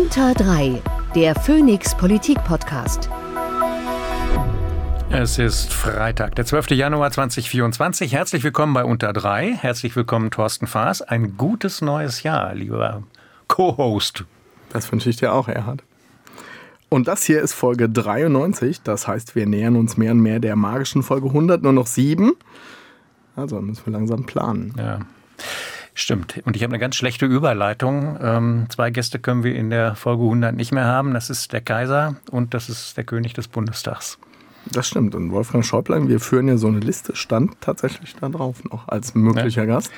Unter 3, der Phoenix Politik Podcast. Es ist Freitag, der 12. Januar 2024. Herzlich willkommen bei Unter 3. Herzlich willkommen, Thorsten Faas. Ein gutes neues Jahr, lieber Co-Host. Das wünsche ich dir auch, Erhard. Und das hier ist Folge 93. Das heißt, wir nähern uns mehr und mehr der magischen Folge 100, nur noch sieben. Also müssen wir langsam planen. Ja. Stimmt. Und ich habe eine ganz schlechte Überleitung. Ähm, zwei Gäste können wir in der Folge 100 nicht mehr haben. Das ist der Kaiser und das ist der König des Bundestags. Das stimmt. Und Wolfgang Schäuble, wir führen ja so eine Liste, stand tatsächlich da drauf noch als möglicher ja. Gast.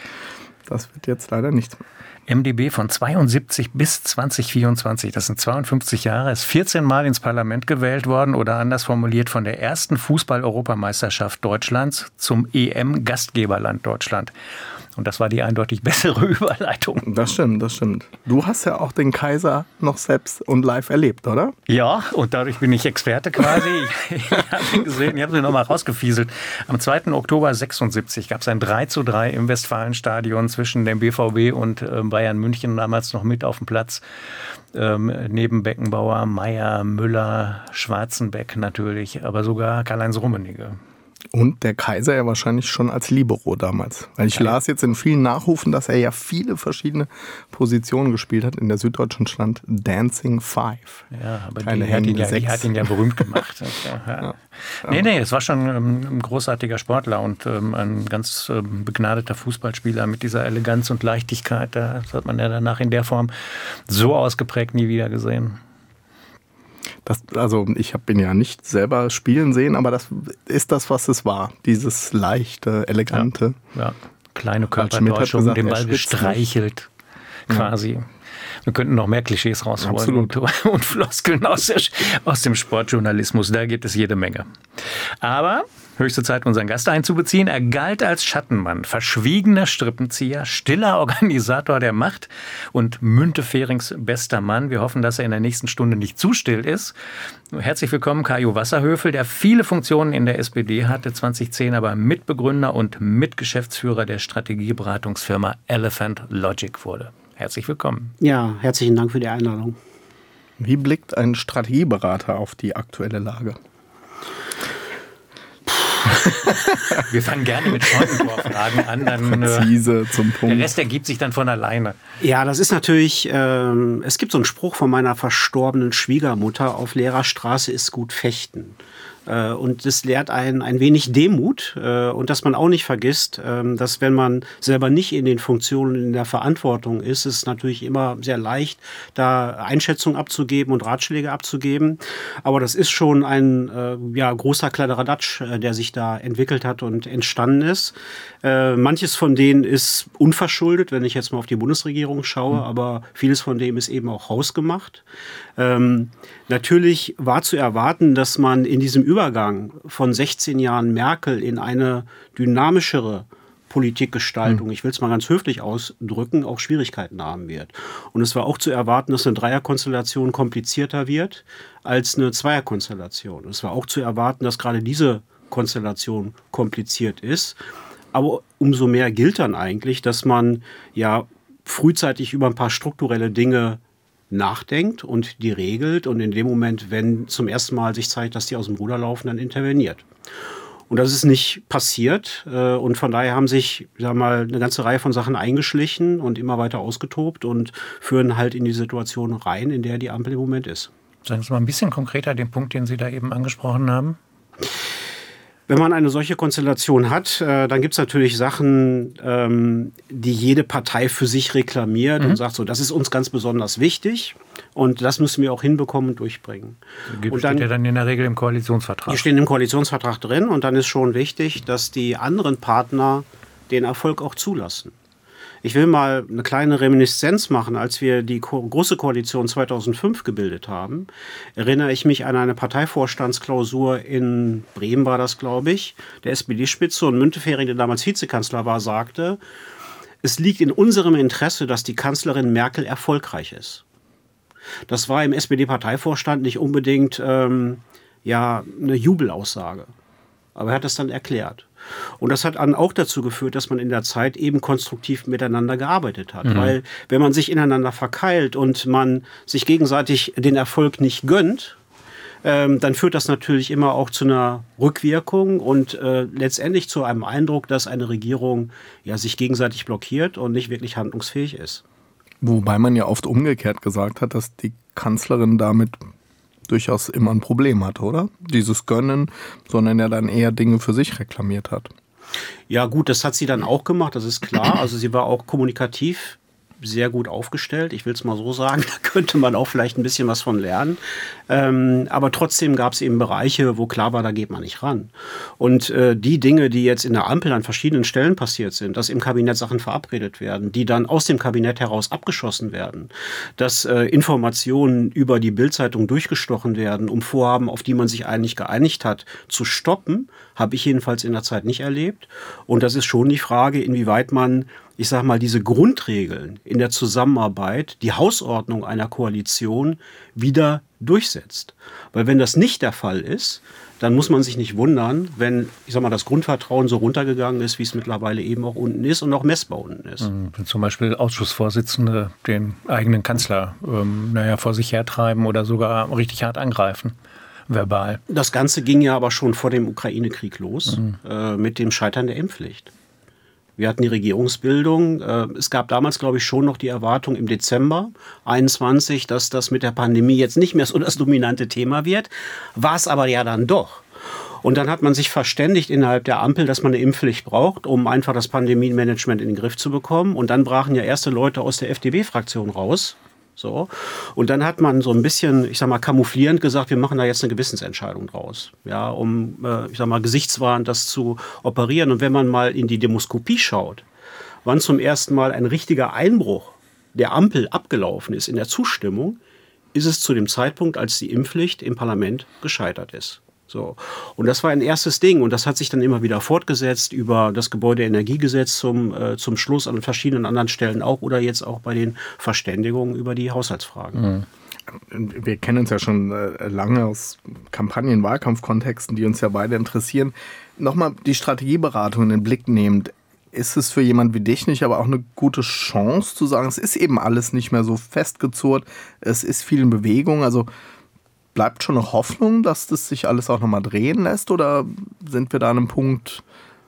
Das wird jetzt leider nichts mehr. MDB von 72 bis 2024, das sind 52 Jahre, ist 14 Mal ins Parlament gewählt worden oder anders formuliert von der ersten Fußball-Europameisterschaft Deutschlands zum EM-Gastgeberland Deutschland. Und das war die eindeutig bessere Überleitung. Das stimmt, das stimmt. Du hast ja auch den Kaiser noch selbst und live erlebt, oder? Ja, und dadurch bin ich Experte quasi. ich habe ihn gesehen, ich habe sie nochmal rausgefieselt. Am 2. Oktober 76 gab es ein 3 zu 3 im Westfalenstadion zwischen dem BVB und äh, Bayern München, damals noch mit auf dem Platz. Ähm, neben Beckenbauer, Meier, Müller, Schwarzenbeck natürlich, aber sogar Karl-Heinz Rummenigge. Und der Kaiser ja wahrscheinlich schon als Libero damals. Weil ich las jetzt in vielen Nachrufen, dass er ja viele verschiedene Positionen gespielt hat. In der Süddeutschen stand Dancing Five. Ja, aber die hat, ihn ja, die hat, ihn ja, berühmt gemacht. ja. Ja. Nee, nee, es war schon ähm, ein großartiger Sportler und ähm, ein ganz ähm, begnadeter Fußballspieler mit dieser Eleganz und Leichtigkeit. Das hat man ja danach in der Form so ausgeprägt nie wieder gesehen. Das, also ich habe ihn ja nicht selber spielen sehen, aber das ist das, was es war. Dieses leichte, elegante. Ja, ja. kleine Körpertäuschung, den Ball gestreichelt quasi. Ja. Wir könnten noch mehr Klischees rausholen und, und, Floskeln aus, der, aus dem Sportjournalismus. Da gibt es jede Menge. Aber höchste Zeit, unseren Gast einzubeziehen. Er galt als Schattenmann, verschwiegener Strippenzieher, stiller Organisator der Macht und Münteferings bester Mann. Wir hoffen, dass er in der nächsten Stunde nicht zu still ist. Herzlich willkommen, Kajo Wasserhöfel, der viele Funktionen in der SPD hatte, 2010 aber Mitbegründer und Mitgeschäftsführer der Strategieberatungsfirma Elephant Logic wurde. Herzlich willkommen. Ja, herzlichen Dank für die Einladung. Wie blickt ein Strategieberater auf die aktuelle Lage? Wir fangen gerne mit Scheunentor-Fragen an. Dann, äh, Präzise zum Punkt. Der Rest ergibt sich dann von alleine. Ja, das ist natürlich, ähm, es gibt so einen Spruch von meiner verstorbenen Schwiegermutter, auf leerer Straße ist gut fechten. Äh, und das lehrt einen ein wenig Demut äh, und dass man auch nicht vergisst, ähm, dass wenn man selber nicht in den Funktionen, in der Verantwortung ist, ist es natürlich immer sehr leicht, da Einschätzungen abzugeben und Ratschläge abzugeben. Aber das ist schon ein äh, ja, großer Kladderadatsch, der sich da entwickelt hat und entstanden ist. Manches von denen ist unverschuldet, wenn ich jetzt mal auf die Bundesregierung schaue, mhm. aber vieles von dem ist eben auch hausgemacht. Natürlich war zu erwarten, dass man in diesem Übergang von 16 Jahren Merkel in eine dynamischere Politikgestaltung, mhm. ich will es mal ganz höflich ausdrücken, auch Schwierigkeiten haben wird. Und es war auch zu erwarten, dass eine Dreierkonstellation komplizierter wird als eine Zweierkonstellation. Es war auch zu erwarten, dass gerade diese Konstellation kompliziert ist. Aber umso mehr gilt dann eigentlich, dass man ja frühzeitig über ein paar strukturelle Dinge nachdenkt und die regelt und in dem Moment, wenn zum ersten Mal sich zeigt, dass die aus dem Ruder laufen, dann interveniert. Und das ist nicht passiert. Äh, und von daher haben sich, sag mal, eine ganze Reihe von Sachen eingeschlichen und immer weiter ausgetobt und führen halt in die Situation rein, in der die Ampel im Moment ist. Sagen Sie mal ein bisschen konkreter den Punkt, den Sie da eben angesprochen haben. Wenn man eine solche Konstellation hat, äh, dann gibt es natürlich Sachen, ähm, die jede Partei für sich reklamiert mhm. und sagt so, das ist uns ganz besonders wichtig und das müssen wir auch hinbekommen und durchbringen. Die und dann, steht ja dann in der Regel im Koalitionsvertrag. Die stehen im Koalitionsvertrag drin und dann ist schon wichtig, dass die anderen Partner den Erfolg auch zulassen. Ich will mal eine kleine Reminiszenz machen. Als wir die Ko Große Koalition 2005 gebildet haben, erinnere ich mich an eine Parteivorstandsklausur in Bremen, war das, glaube ich. Der SPD-Spitze und Müntefering, der damals Vizekanzler war, sagte, es liegt in unserem Interesse, dass die Kanzlerin Merkel erfolgreich ist. Das war im SPD-Parteivorstand nicht unbedingt ähm, ja, eine Jubelaussage. Aber er hat es dann erklärt. Und das hat dann auch dazu geführt, dass man in der Zeit eben konstruktiv miteinander gearbeitet hat. Mhm. Weil wenn man sich ineinander verkeilt und man sich gegenseitig den Erfolg nicht gönnt, ähm, dann führt das natürlich immer auch zu einer Rückwirkung und äh, letztendlich zu einem Eindruck, dass eine Regierung ja sich gegenseitig blockiert und nicht wirklich handlungsfähig ist. Wobei man ja oft umgekehrt gesagt hat, dass die Kanzlerin damit durchaus immer ein Problem hat, oder? Dieses Gönnen, sondern ja dann eher Dinge für sich reklamiert hat. Ja, gut, das hat sie dann auch gemacht, das ist klar. Also sie war auch kommunikativ sehr gut aufgestellt. Ich will es mal so sagen, da könnte man auch vielleicht ein bisschen was von lernen. Ähm, aber trotzdem gab es eben Bereiche, wo klar war, da geht man nicht ran. Und äh, die Dinge, die jetzt in der Ampel an verschiedenen Stellen passiert sind, dass im Kabinett Sachen verabredet werden, die dann aus dem Kabinett heraus abgeschossen werden, dass äh, Informationen über die Bildzeitung durchgestochen werden, um Vorhaben, auf die man sich eigentlich geeinigt hat, zu stoppen, habe ich jedenfalls in der Zeit nicht erlebt. Und das ist schon die Frage, inwieweit man ich sage mal, diese Grundregeln in der Zusammenarbeit, die Hausordnung einer Koalition wieder durchsetzt. Weil wenn das nicht der Fall ist, dann muss man sich nicht wundern, wenn, ich sag mal, das Grundvertrauen so runtergegangen ist, wie es mittlerweile eben auch unten ist und auch messbar unten ist. Mhm. Wenn zum Beispiel Ausschussvorsitzende den eigenen Kanzler ähm, naja, vor sich hertreiben oder sogar richtig hart angreifen. Verbal. Das Ganze ging ja aber schon vor dem Ukraine-Krieg los, mhm. äh, mit dem Scheitern der Impfpflicht. Wir hatten die Regierungsbildung. Äh, es gab damals, glaube ich, schon noch die Erwartung im Dezember 21, dass das mit der Pandemie jetzt nicht mehr so das dominante Thema wird. War es aber ja dann doch. Und dann hat man sich verständigt innerhalb der Ampel, dass man eine Impfpflicht braucht, um einfach das Pandemienmanagement in den Griff zu bekommen. Und dann brachen ja erste Leute aus der FDP-Fraktion raus so. Und dann hat man so ein bisschen, ich sag mal, kamouflierend gesagt, wir machen da jetzt eine Gewissensentscheidung draus. Ja, um, äh, ich sag mal, gesichtswahrend das zu operieren. Und wenn man mal in die Demoskopie schaut, wann zum ersten Mal ein richtiger Einbruch der Ampel abgelaufen ist in der Zustimmung, ist es zu dem Zeitpunkt, als die Impfpflicht im Parlament gescheitert ist. So. Und das war ein erstes Ding und das hat sich dann immer wieder fortgesetzt über das Gebäudeenergiegesetz zum, äh, zum Schluss an verschiedenen anderen Stellen auch oder jetzt auch bei den Verständigungen über die Haushaltsfragen. Mhm wir kennen uns ja schon äh, lange aus Kampagnen, Wahlkampfkontexten, die uns ja beide interessieren. Nochmal die Strategieberatung in den Blick nehmend. Ist es für jemand wie dich nicht aber auch eine gute Chance zu sagen, es ist eben alles nicht mehr so festgezurrt, es ist viel in Bewegung. Also bleibt schon noch Hoffnung, dass das sich alles auch nochmal drehen lässt oder sind wir da an einem Punkt,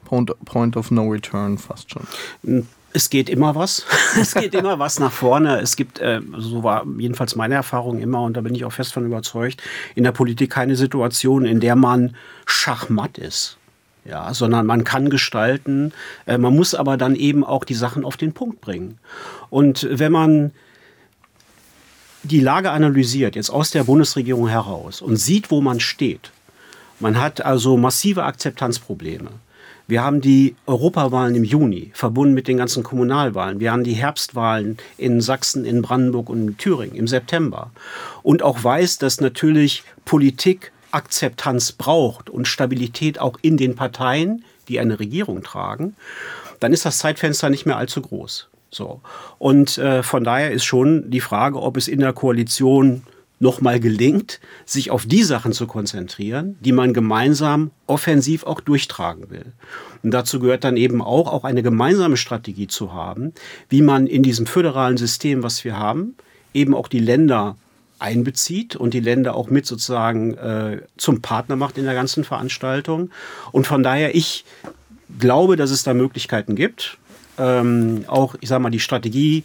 Point, Point of No Return fast schon? Es geht immer was. es geht immer was nach vorne. Es gibt, äh, so war jedenfalls meine Erfahrung immer, und da bin ich auch fest von überzeugt, in der Politik keine Situation, in der man schachmatt ist. Ja, sondern man kann gestalten, äh, man muss aber dann eben auch die Sachen auf den Punkt bringen. Und wenn man die Lage analysiert, jetzt aus der Bundesregierung heraus und sieht, wo man steht, man hat also massive Akzeptanzprobleme. Wir haben die Europawahlen im Juni, verbunden mit den ganzen Kommunalwahlen. Wir haben die Herbstwahlen in Sachsen, in Brandenburg und in Thüringen im September. Und auch weiß, dass natürlich Politik Akzeptanz braucht und Stabilität auch in den Parteien, die eine Regierung tragen, dann ist das Zeitfenster nicht mehr allzu groß. So. Und äh, von daher ist schon die Frage, ob es in der Koalition nochmal gelingt, sich auf die Sachen zu konzentrieren, die man gemeinsam offensiv auch durchtragen will. Und dazu gehört dann eben auch, auch eine gemeinsame Strategie zu haben, wie man in diesem föderalen System, was wir haben, eben auch die Länder einbezieht und die Länder auch mit sozusagen äh, zum Partner macht in der ganzen Veranstaltung. Und von daher, ich glaube, dass es da Möglichkeiten gibt ähm, auch, ich sage mal, die Strategie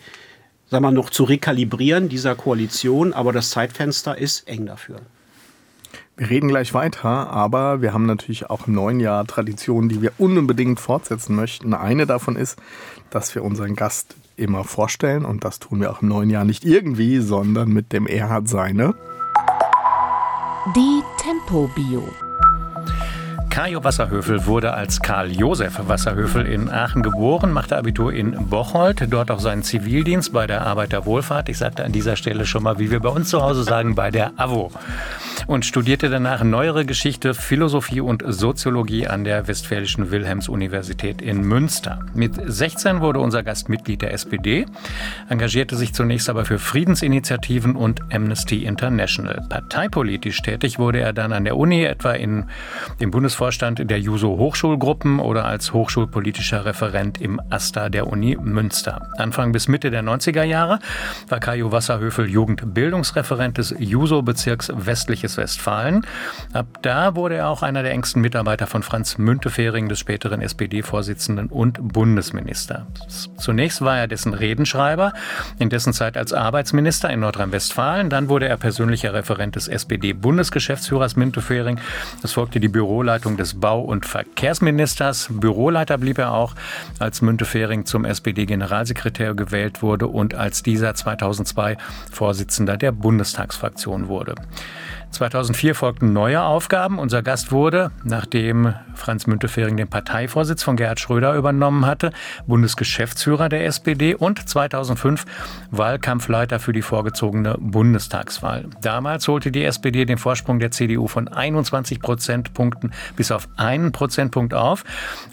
sag mal, noch zu rekalibrieren dieser Koalition, aber das Zeitfenster ist eng dafür. Wir reden gleich weiter, aber wir haben natürlich auch im neuen Jahr Traditionen, die wir unbedingt fortsetzen möchten. Eine davon ist, dass wir unseren Gast immer vorstellen und das tun wir auch im neuen Jahr nicht irgendwie, sondern mit dem Erhard Seine. Die Tempo Bio. Kajo Wasserhöfel wurde als Karl Josef Wasserhöfel in Aachen geboren, machte Abitur in Bocholt, dort auch seinen Zivildienst bei der Arbeiterwohlfahrt. Ich sagte an dieser Stelle schon mal, wie wir bei uns zu Hause sagen, bei der AWO. Und studierte danach neuere Geschichte, Philosophie und Soziologie an der Westfälischen Wilhelms-Universität in Münster. Mit 16 wurde unser Gast Mitglied der SPD, engagierte sich zunächst aber für Friedensinitiativen und Amnesty International. Parteipolitisch tätig wurde er dann an der Uni, etwa in dem Bundesvorstand der Juso Hochschulgruppen oder als hochschulpolitischer Referent im AStA der Uni Münster. Anfang bis Mitte der 90er Jahre war Kajo Wasserhöfel Jugendbildungsreferent des Juso-Bezirks Westliches Westfalen. Ab da wurde er auch einer der engsten Mitarbeiter von Franz Müntefering, des späteren SPD-Vorsitzenden und Bundesminister. Zunächst war er dessen Redenschreiber, in dessen Zeit als Arbeitsminister in Nordrhein-Westfalen. Dann wurde er persönlicher Referent des SPD-Bundesgeschäftsführers Müntefering. Es folgte die Büroleitung des Bau- und Verkehrsministers. Büroleiter blieb er auch, als Müntefering zum SPD-Generalsekretär gewählt wurde und als dieser 2002 Vorsitzender der Bundestagsfraktion wurde. 2004 folgten neue Aufgaben. Unser Gast wurde, nachdem Franz Müntefering den Parteivorsitz von Gerhard Schröder übernommen hatte, Bundesgeschäftsführer der SPD und 2005 Wahlkampfleiter für die vorgezogene Bundestagswahl. Damals holte die SPD den Vorsprung der CDU von 21 Prozentpunkten bis auf einen Prozentpunkt auf.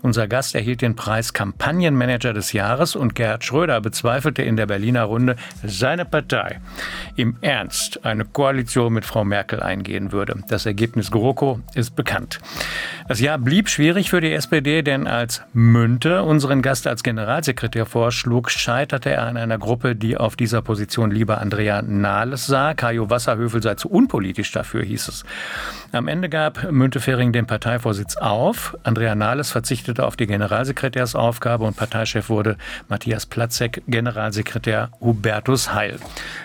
Unser Gast erhielt den Preis Kampagnenmanager des Jahres und Gerhard Schröder bezweifelte in der Berliner Runde, seine Partei im Ernst eine Koalition mit Frau Merkel eingehen würde. Das Ergebnis GroKo ist bekannt. Das Jahr blieb schwierig für die SPD, denn als Münte unseren Gast als Generalsekretär vorschlug, scheiterte er an einer Gruppe, die auf dieser Position lieber Andrea Nahles sah. Kajo Wasserhöfel sei zu unpolitisch dafür, hieß es. Am Ende gab Müntefering den Parteivorsitz auf. Andrea Nahles verzichtete auf die Generalsekretärsaufgabe und Parteichef wurde Matthias Platzek, Generalsekretär Hubertus Heil.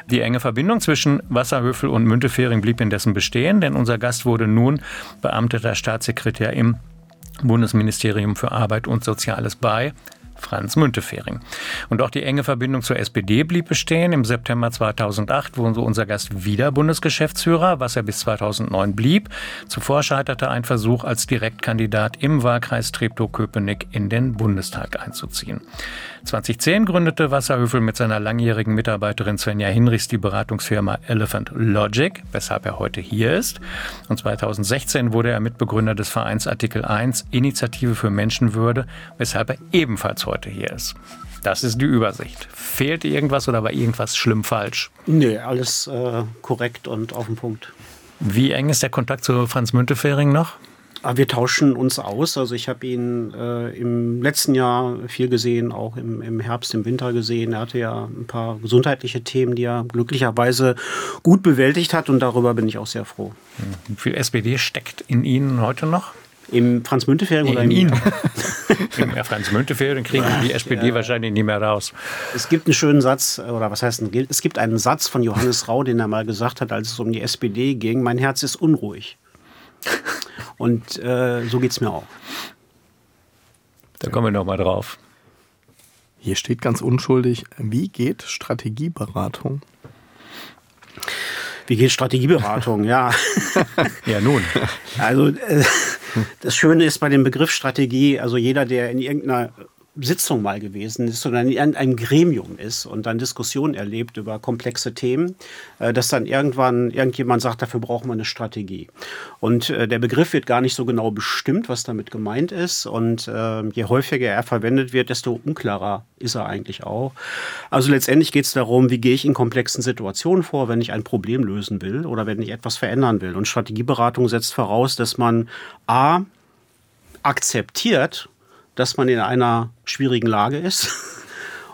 Die enge Verbindung zwischen Wasserhöfel und Müntefering blieb indessen Interessen bestehen, denn unser Gast wurde nun beamteter Staatssekretär im Bundesministerium für Arbeit und Soziales bei Franz Müntefering. Und auch die enge Verbindung zur SPD blieb bestehen. Im September 2008 wurde unser Gast wieder Bundesgeschäftsführer, was er bis 2009 blieb. Zuvor scheiterte ein Versuch, als Direktkandidat im Wahlkreis Treptow-Köpenick in den Bundestag einzuziehen. 2010 gründete Wasserhöfel mit seiner langjährigen Mitarbeiterin Svenja Hinrichs die Beratungsfirma Elephant Logic, weshalb er heute hier ist. Und 2016 wurde er Mitbegründer des Vereins Artikel 1 Initiative für Menschenwürde, weshalb er ebenfalls heute hier ist. Das ist die Übersicht. Fehlt irgendwas oder war irgendwas schlimm falsch? Nee, alles äh, korrekt und auf den Punkt. Wie eng ist der Kontakt zu Franz Müntefering noch? Ah, wir tauschen uns aus. Also ich habe ihn äh, im letzten Jahr viel gesehen, auch im, im Herbst, im Winter gesehen. Er hatte ja ein paar gesundheitliche Themen, die er glücklicherweise gut bewältigt hat und darüber bin ich auch sehr froh. Wie viel SPD steckt in Ihnen heute noch? Im Franz Müntefering nee, oder in Ihnen? Im Franz Müntefering kriegen die SPD ja. wahrscheinlich nie mehr raus. Es gibt einen schönen Satz, oder was heißt ein, es gibt einen Satz von Johannes Rau, den er mal gesagt hat, als es um die SPD ging, mein Herz ist unruhig. Und äh, so geht es mir auch. Da kommen wir nochmal drauf. Hier steht ganz unschuldig, wie geht Strategieberatung? Wie geht Strategieberatung? ja. ja, nun. Also, äh, das Schöne ist bei dem Begriff Strategie, also jeder, der in irgendeiner Sitzung mal gewesen ist oder in einem Gremium ist und dann Diskussionen erlebt über komplexe Themen, äh, dass dann irgendwann irgendjemand sagt, dafür brauchen wir eine Strategie. Und äh, der Begriff wird gar nicht so genau bestimmt, was damit gemeint ist. Und äh, je häufiger er verwendet wird, desto unklarer ist er eigentlich auch. Also letztendlich geht es darum, wie gehe ich in komplexen Situationen vor, wenn ich ein Problem lösen will oder wenn ich etwas verändern will. Und Strategieberatung setzt voraus, dass man A akzeptiert, dass man in einer schwierigen Lage ist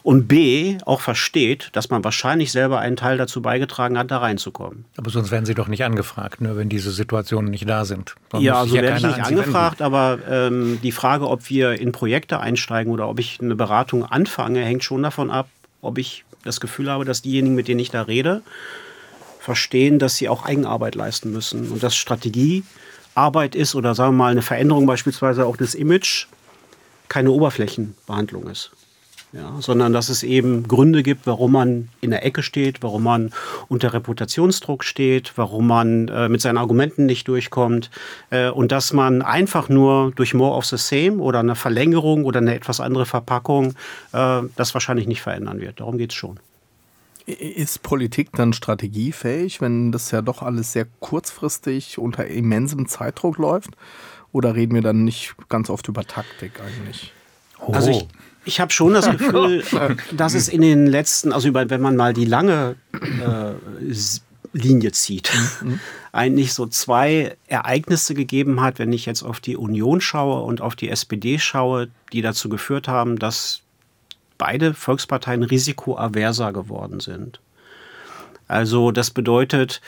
und B auch versteht, dass man wahrscheinlich selber einen Teil dazu beigetragen hat, da reinzukommen. Aber sonst werden Sie doch nicht angefragt, ne, wenn diese Situationen nicht da sind. Man ja, so also werde ich nicht an angefragt, aber ähm, die Frage, ob wir in Projekte einsteigen oder ob ich eine Beratung anfange, hängt schon davon ab, ob ich das Gefühl habe, dass diejenigen, mit denen ich da rede, verstehen, dass sie auch Eigenarbeit leisten müssen und dass Strategiearbeit ist oder sagen wir mal eine Veränderung beispielsweise auch des Image keine Oberflächenbehandlung ist. Ja, sondern dass es eben Gründe gibt, warum man in der Ecke steht, warum man unter Reputationsdruck steht, warum man äh, mit seinen Argumenten nicht durchkommt äh, und dass man einfach nur durch More of the Same oder eine Verlängerung oder eine etwas andere Verpackung äh, das wahrscheinlich nicht verändern wird. Darum geht es schon. Ist Politik dann strategiefähig, wenn das ja doch alles sehr kurzfristig unter immensem Zeitdruck läuft? Oder reden wir dann nicht ganz oft über Taktik eigentlich? Oh. Also ich, ich habe schon das Gefühl, dass es in den letzten, also über, wenn man mal die lange äh, Linie zieht, mhm. eigentlich so zwei Ereignisse gegeben hat, wenn ich jetzt auf die Union schaue und auf die SPD schaue, die dazu geführt haben, dass beide Volksparteien risikoaverser geworden sind. Also das bedeutet,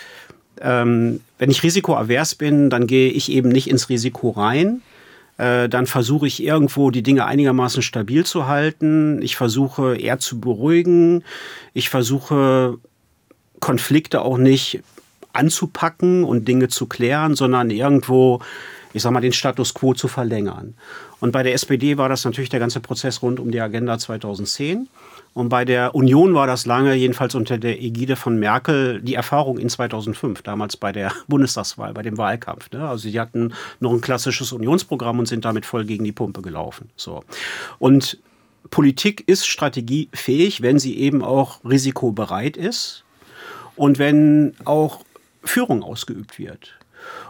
ähm, wenn ich risikoavers bin, dann gehe ich eben nicht ins Risiko rein. Äh, dann versuche ich irgendwo die Dinge einigermaßen stabil zu halten. Ich versuche eher zu beruhigen. Ich versuche Konflikte auch nicht anzupacken und Dinge zu klären, sondern irgendwo, ich sag mal, den Status quo zu verlängern. Und bei der SPD war das natürlich der ganze Prozess rund um die Agenda 2010. Und bei der Union war das lange, jedenfalls unter der Ägide von Merkel, die Erfahrung in 2005, damals bei der Bundestagswahl, bei dem Wahlkampf. Ne? Also sie hatten noch ein klassisches Unionsprogramm und sind damit voll gegen die Pumpe gelaufen. So. Und Politik ist strategiefähig, wenn sie eben auch risikobereit ist und wenn auch Führung ausgeübt wird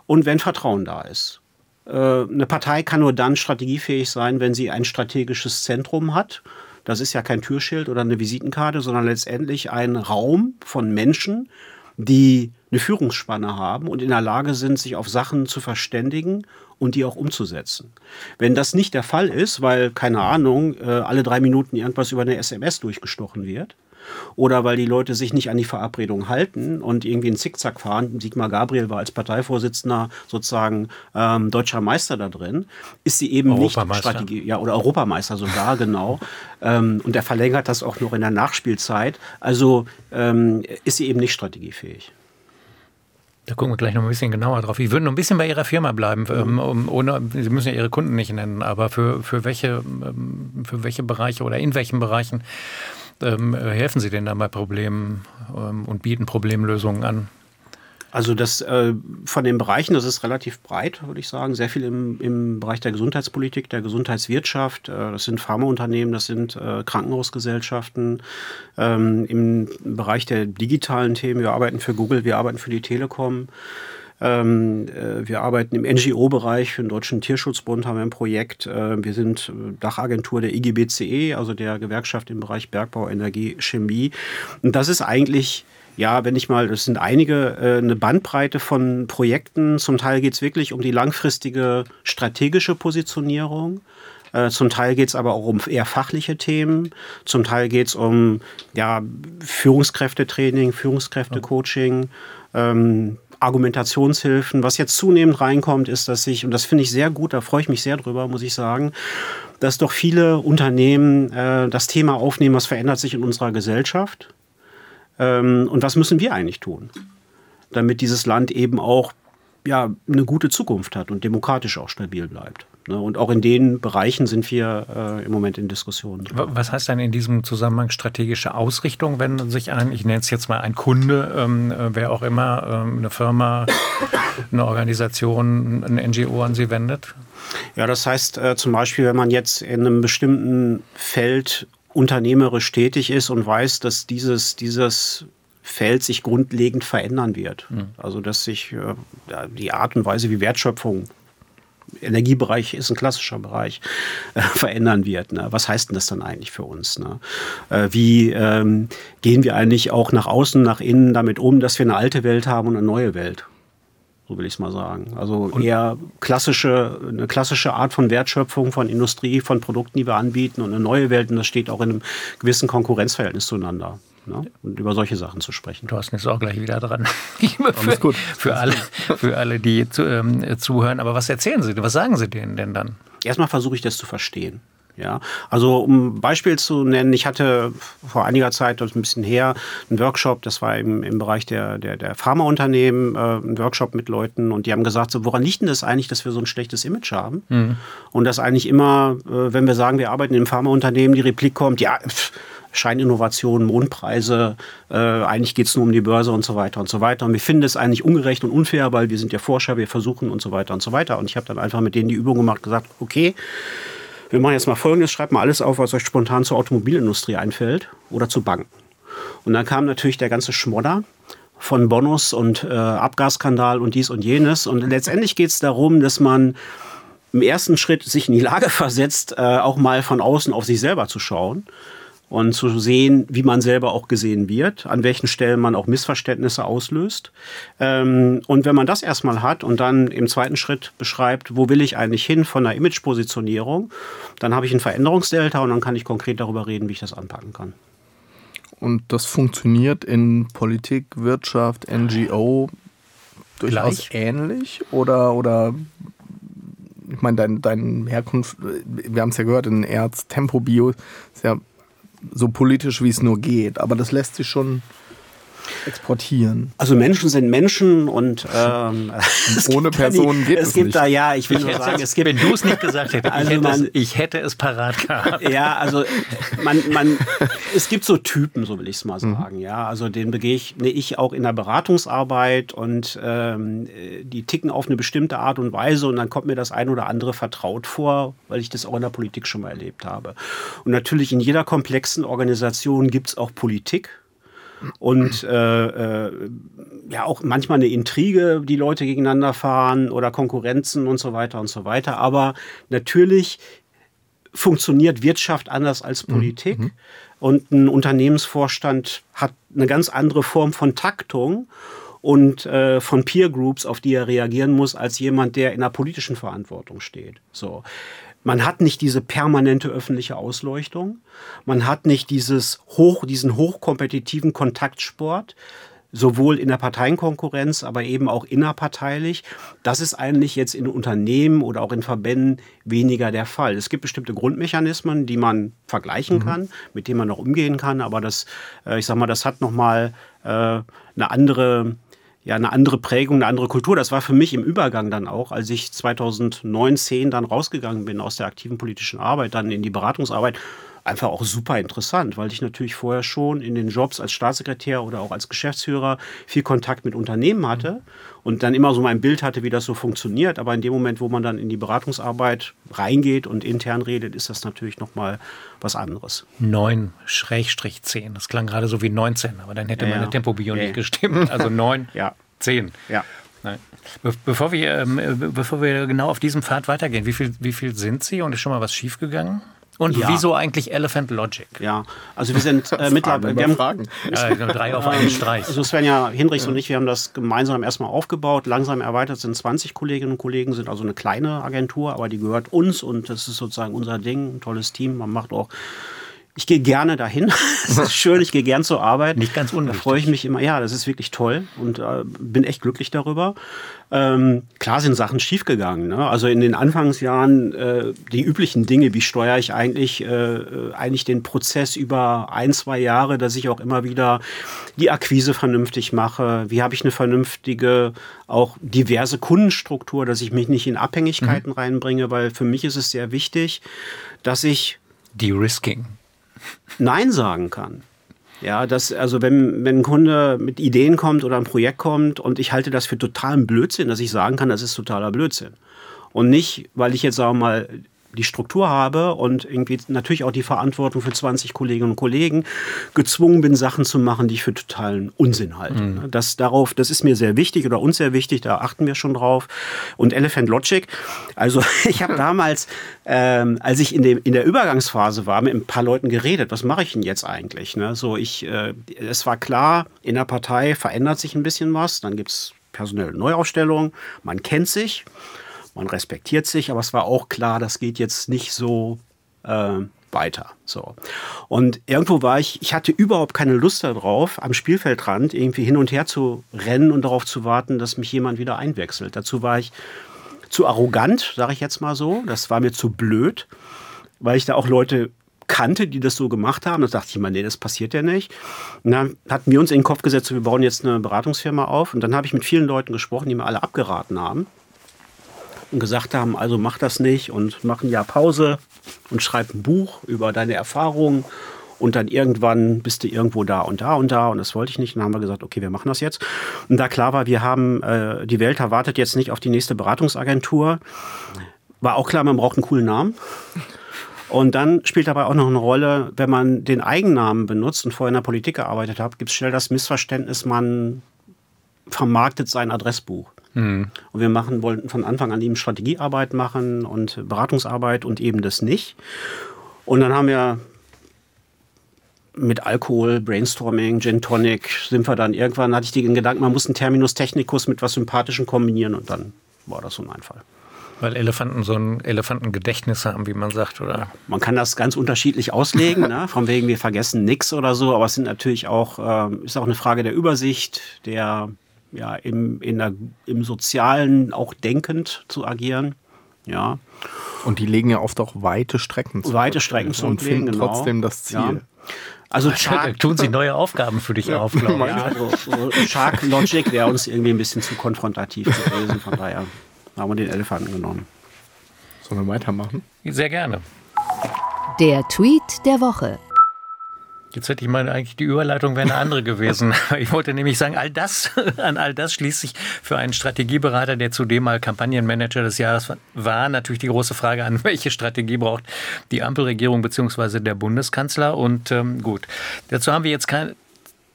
und wenn Vertrauen da ist. Äh, eine Partei kann nur dann strategiefähig sein, wenn sie ein strategisches Zentrum hat. Das ist ja kein Türschild oder eine Visitenkarte, sondern letztendlich ein Raum von Menschen, die eine Führungsspanne haben und in der Lage sind, sich auf Sachen zu verständigen und die auch umzusetzen. Wenn das nicht der Fall ist, weil, keine Ahnung, äh, alle drei Minuten irgendwas über eine SMS durchgestochen wird, oder weil die Leute sich nicht an die Verabredung halten und irgendwie einen Zickzack fahren. Sigmar Gabriel war als Parteivorsitzender sozusagen ähm, deutscher Meister da drin. Ist sie eben nicht Strategie, ja, oder Europameister sogar, genau. Ähm, und er verlängert das auch noch in der Nachspielzeit. Also ähm, ist sie eben nicht strategiefähig. Da gucken wir gleich noch ein bisschen genauer drauf. Ich würde noch ein bisschen bei Ihrer Firma bleiben. Mhm. Um, ohne, Sie müssen ja Ihre Kunden nicht nennen, aber für, für, welche, ähm, für welche Bereiche oder in welchen Bereichen ähm, helfen Sie denn da bei Problemen ähm, und bieten Problemlösungen an? Also das äh, von den Bereichen, das ist relativ breit, würde ich sagen. Sehr viel im, im Bereich der Gesundheitspolitik, der Gesundheitswirtschaft. Äh, das sind Pharmaunternehmen, das sind äh, Krankenhausgesellschaften. Ähm, Im Bereich der digitalen Themen, wir arbeiten für Google, wir arbeiten für die Telekom. Ähm, äh, wir arbeiten im NGO-Bereich für den Deutschen Tierschutzbund, haben wir ein Projekt. Äh, wir sind äh, Dachagentur der IGBCE, also der Gewerkschaft im Bereich Bergbau, Energie, Chemie. Und das ist eigentlich ja, wenn ich mal, das sind einige, äh, eine Bandbreite von Projekten. Zum Teil geht es wirklich um die langfristige strategische Positionierung. Äh, zum Teil geht es aber auch um eher fachliche Themen. Zum Teil geht es um ja, Führungskräftetraining, Führungskräftecoaching. Ähm, Argumentationshilfen. Was jetzt zunehmend reinkommt, ist, dass ich, und das finde ich sehr gut, da freue ich mich sehr drüber, muss ich sagen, dass doch viele Unternehmen äh, das Thema aufnehmen, was verändert sich in unserer Gesellschaft ähm, und was müssen wir eigentlich tun, damit dieses Land eben auch ja, eine gute Zukunft hat und demokratisch auch stabil bleibt. Ne? Und auch in den Bereichen sind wir äh, im Moment in Diskussionen. Was heißt denn in diesem Zusammenhang strategische Ausrichtung, wenn sich ein, ich nenne es jetzt mal ein Kunde, ähm, äh, wer auch immer, ähm, eine Firma, eine Organisation, ein NGO an Sie wendet? Ja, das heißt äh, zum Beispiel, wenn man jetzt in einem bestimmten Feld unternehmerisch tätig ist und weiß, dass dieses, dieses Feld sich grundlegend verändern wird. Mhm. Also dass sich äh, die Art und Weise, wie Wertschöpfung Energiebereich ist ein klassischer Bereich, äh, verändern wird. Ne? Was heißt denn das dann eigentlich für uns? Ne? Äh, wie ähm, gehen wir eigentlich auch nach außen, nach innen damit um, dass wir eine alte Welt haben und eine neue Welt? So will ich es mal sagen. Also eher klassische, eine klassische Art von Wertschöpfung, von Industrie, von Produkten, die wir anbieten und eine neue Welt. Und das steht auch in einem gewissen Konkurrenzverhältnis zueinander ne? und über solche Sachen zu sprechen. Thorsten ist auch gleich wieder dran. für, gut. Für alle, für alle, die zu, ähm, zuhören. Aber was erzählen Sie, was sagen Sie denen denn dann? Erstmal versuche ich das zu verstehen. Ja, also um ein Beispiel zu nennen, ich hatte vor einiger Zeit, das ist ein bisschen her, einen Workshop, das war im, im Bereich der, der, der Pharmaunternehmen, äh, ein Workshop mit Leuten und die haben gesagt, so, woran liegt denn das eigentlich, dass wir so ein schlechtes Image haben? Mhm. Und dass eigentlich immer, äh, wenn wir sagen, wir arbeiten im Pharmaunternehmen, die Replik kommt, ja, pff, Scheininnovationen, Mondpreise, äh, eigentlich geht es nur um die Börse und so weiter und so weiter. Und wir finden es eigentlich ungerecht und unfair, weil wir sind ja Forscher, wir versuchen und so weiter und so weiter. Und ich habe dann einfach mit denen die Übung gemacht, gesagt, okay, wir machen jetzt mal Folgendes, schreibt mal alles auf, was euch spontan zur Automobilindustrie einfällt oder zu Banken. Und dann kam natürlich der ganze Schmodder von Bonus und äh, Abgasskandal und dies und jenes. Und letztendlich geht es darum, dass man im ersten Schritt sich in die Lage versetzt, äh, auch mal von außen auf sich selber zu schauen und zu sehen, wie man selber auch gesehen wird, an welchen Stellen man auch Missverständnisse auslöst. Ähm, und wenn man das erstmal hat und dann im zweiten Schritt beschreibt, wo will ich eigentlich hin von der Imagepositionierung, dann habe ich ein Veränderungsdelta und dann kann ich konkret darüber reden, wie ich das anpacken kann. Und das funktioniert in Politik, Wirtschaft, NGO durchaus Gleich. ähnlich oder, oder ich meine, dein, dein Herkunft, wir haben es ja gehört, in Erz, Tempo Bio ist ja so politisch, wie es nur geht. Aber das lässt sich schon exportieren. Also Menschen sind Menschen und ähm, ohne Personen geht es, es gibt nicht. da ja, ich will ich nur sagen, es gibt. Wenn du es nicht gesagt hättest, also ich, hätte man, es, ich hätte es parat gehabt. Ja, also man, man, es gibt so Typen, so will ich es mal mhm. sagen. Mhm. Ja, also den begegne ich auch in der Beratungsarbeit und ähm, die ticken auf eine bestimmte Art und Weise und dann kommt mir das ein oder andere vertraut vor, weil ich das auch in der Politik schon mal erlebt habe. Und natürlich in jeder komplexen Organisation gibt es auch Politik und äh, äh, ja auch manchmal eine Intrige, die Leute gegeneinander fahren oder Konkurrenzen und so weiter und so weiter. Aber natürlich funktioniert Wirtschaft anders als mhm. Politik. Mhm. Und ein Unternehmensvorstand hat eine ganz andere Form von Taktung und äh, von Peer Groups, auf die er reagieren muss, als jemand, der in der politischen Verantwortung steht. So. Man hat nicht diese permanente öffentliche Ausleuchtung. Man hat nicht dieses hoch, diesen hochkompetitiven Kontaktsport, sowohl in der Parteienkonkurrenz, aber eben auch innerparteilich. Das ist eigentlich jetzt in Unternehmen oder auch in Verbänden weniger der Fall. Es gibt bestimmte Grundmechanismen, die man vergleichen mhm. kann, mit denen man auch umgehen kann, aber das, äh, ich sag mal, das hat nochmal äh, eine andere ja eine andere Prägung, eine andere Kultur. Das war für mich im Übergang dann auch, als ich 2019 dann rausgegangen bin aus der aktiven politischen Arbeit, dann in die Beratungsarbeit, einfach auch super interessant, weil ich natürlich vorher schon in den Jobs als Staatssekretär oder auch als Geschäftsführer viel Kontakt mit Unternehmen hatte und dann immer so mein Bild hatte, wie das so funktioniert. Aber in dem Moment, wo man dann in die Beratungsarbeit reingeht und intern redet, ist das natürlich nochmal was anderes. 9 Schrägstrich 10. Das klang gerade so wie 19, aber dann hätte ja, meine. Tempobio ja. nicht gestimmt. Also 9, ja. 10. Ja. Nein. Be bevor, wir, ähm, äh, bevor wir genau auf diesem Pfad weitergehen, wie viel, wie viel sind Sie und ist schon mal was schiefgegangen? Und ja. wieso eigentlich Elephant Logic? Ja, also wir sind äh, mittlerweile. Wir haben Fragen. Äh, drei auf einen Streich. Also Svenja Hinrichs ja. und ich, wir haben das gemeinsam erstmal aufgebaut, langsam erweitert, sind 20 Kolleginnen und Kollegen, sind also eine kleine Agentur, aber die gehört uns und das ist sozusagen unser Ding, ein tolles Team. Man macht auch ich gehe gerne dahin. es ist schön, ich gehe gern zur Arbeit. Nicht ganz unwichtig. Da freue ich mich immer. Ja, das ist wirklich toll und äh, bin echt glücklich darüber. Ähm, klar sind Sachen schiefgegangen. Ne? Also in den Anfangsjahren äh, die üblichen Dinge, wie steuere ich eigentlich, äh, eigentlich den Prozess über ein, zwei Jahre, dass ich auch immer wieder die Akquise vernünftig mache. Wie habe ich eine vernünftige, auch diverse Kundenstruktur, dass ich mich nicht in Abhängigkeiten mhm. reinbringe, weil für mich ist es sehr wichtig, dass ich De-Risking. Nein sagen kann. Ja, das, also wenn, wenn ein Kunde mit Ideen kommt oder ein Projekt kommt und ich halte das für totalen Blödsinn, dass ich sagen kann, das ist totaler Blödsinn. Und nicht, weil ich jetzt, sagen mal, die Struktur habe und irgendwie natürlich auch die Verantwortung für 20 Kolleginnen und Kollegen gezwungen bin, Sachen zu machen, die ich für totalen Unsinn halte. Mhm. Das darauf, das ist mir sehr wichtig oder uns sehr wichtig, da achten wir schon drauf. Und Elephant Logic, also ich habe damals, ähm, als ich in, dem, in der Übergangsphase war, mit ein paar Leuten geredet, was mache ich denn jetzt eigentlich? Ne? So, ich, äh, es war klar, in der Partei verändert sich ein bisschen was, dann gibt es personelle Neuausstellungen, man kennt sich man respektiert sich, aber es war auch klar, das geht jetzt nicht so äh, weiter. So. Und irgendwo war ich, ich hatte überhaupt keine Lust darauf, am Spielfeldrand irgendwie hin und her zu rennen und darauf zu warten, dass mich jemand wieder einwechselt. Dazu war ich zu arrogant, sage ich jetzt mal so. Das war mir zu blöd, weil ich da auch Leute kannte, die das so gemacht haben. Da dachte ich immer, nee, das passiert ja nicht. Und dann hatten wir uns in den Kopf gesetzt, wir bauen jetzt eine Beratungsfirma auf. Und dann habe ich mit vielen Leuten gesprochen, die mir alle abgeraten haben und gesagt haben, also mach das nicht und mach ein Jahr Pause und schreib ein Buch über deine Erfahrungen und dann irgendwann bist du irgendwo da und da und da und das wollte ich nicht. Und dann haben wir gesagt, okay, wir machen das jetzt. Und da klar war, wir haben, äh, die Welt erwartet jetzt nicht auf die nächste Beratungsagentur. War auch klar, man braucht einen coolen Namen. Und dann spielt dabei auch noch eine Rolle, wenn man den Eigennamen benutzt und vorher in der Politik gearbeitet hat, gibt es schnell das Missverständnis, man vermarktet sein Adressbuch. Mhm. Und wir machen, wollten von Anfang an eben Strategiearbeit machen und Beratungsarbeit und eben das nicht. Und dann haben wir mit Alkohol, Brainstorming, Gin Tonic, sind wir dann irgendwann, hatte ich den Gedanken, man muss einen Terminus technicus mit was Sympathischen kombinieren und dann war das so ein Einfall. Weil Elefanten so ein Elefantengedächtnis haben, wie man sagt, oder? Man kann das ganz unterschiedlich auslegen, ne? von wegen wir vergessen nichts oder so, aber es sind natürlich auch, äh, ist auch eine Frage der Übersicht, der ja im, in der, im Sozialen auch denkend zu agieren. Ja. Und die legen ja oft auch weite Strecken zu. Weite Strecken zu und finden genau. trotzdem das Ziel. Ja. Also Shark, tun sie neue Aufgaben für dich ja. auf, glaube ich. Ja, so, so Shark Logic wäre uns irgendwie ein bisschen zu konfrontativ gewesen, von daher haben wir den Elefanten genommen. Sollen wir weitermachen? Sehr gerne. Der Tweet der Woche. Jetzt hätte ich meine, eigentlich die Überleitung wäre eine andere gewesen. Ich wollte nämlich sagen, all das, an all das schließt sich für einen Strategieberater, der zudem mal Kampagnenmanager des Jahres war, natürlich die große Frage an, welche Strategie braucht die Ampelregierung bzw. der Bundeskanzler. Und ähm, gut, dazu haben wir jetzt kein,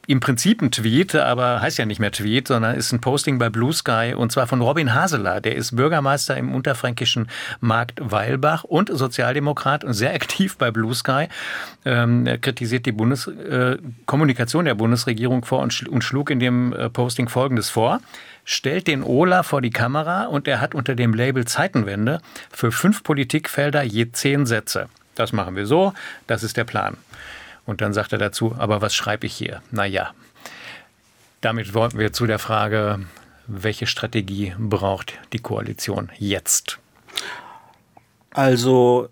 im Prinzip ein Tweet, aber heißt ja nicht mehr Tweet, sondern ist ein Posting bei Blue Sky und zwar von Robin Haseler. Der ist Bürgermeister im unterfränkischen Markt Weilbach und Sozialdemokrat und sehr aktiv bei Blue Sky. Ähm, er kritisiert die Bundes äh, Kommunikation der Bundesregierung vor und, schl und schlug in dem äh, Posting Folgendes vor stellt den Ola vor die Kamera und er hat unter dem Label Zeitenwende für fünf Politikfelder je zehn Sätze. Das machen wir so, das ist der Plan. Und dann sagt er dazu, aber was schreibe ich hier? Naja, damit wollten wir zu der Frage, welche Strategie braucht die Koalition jetzt? Also,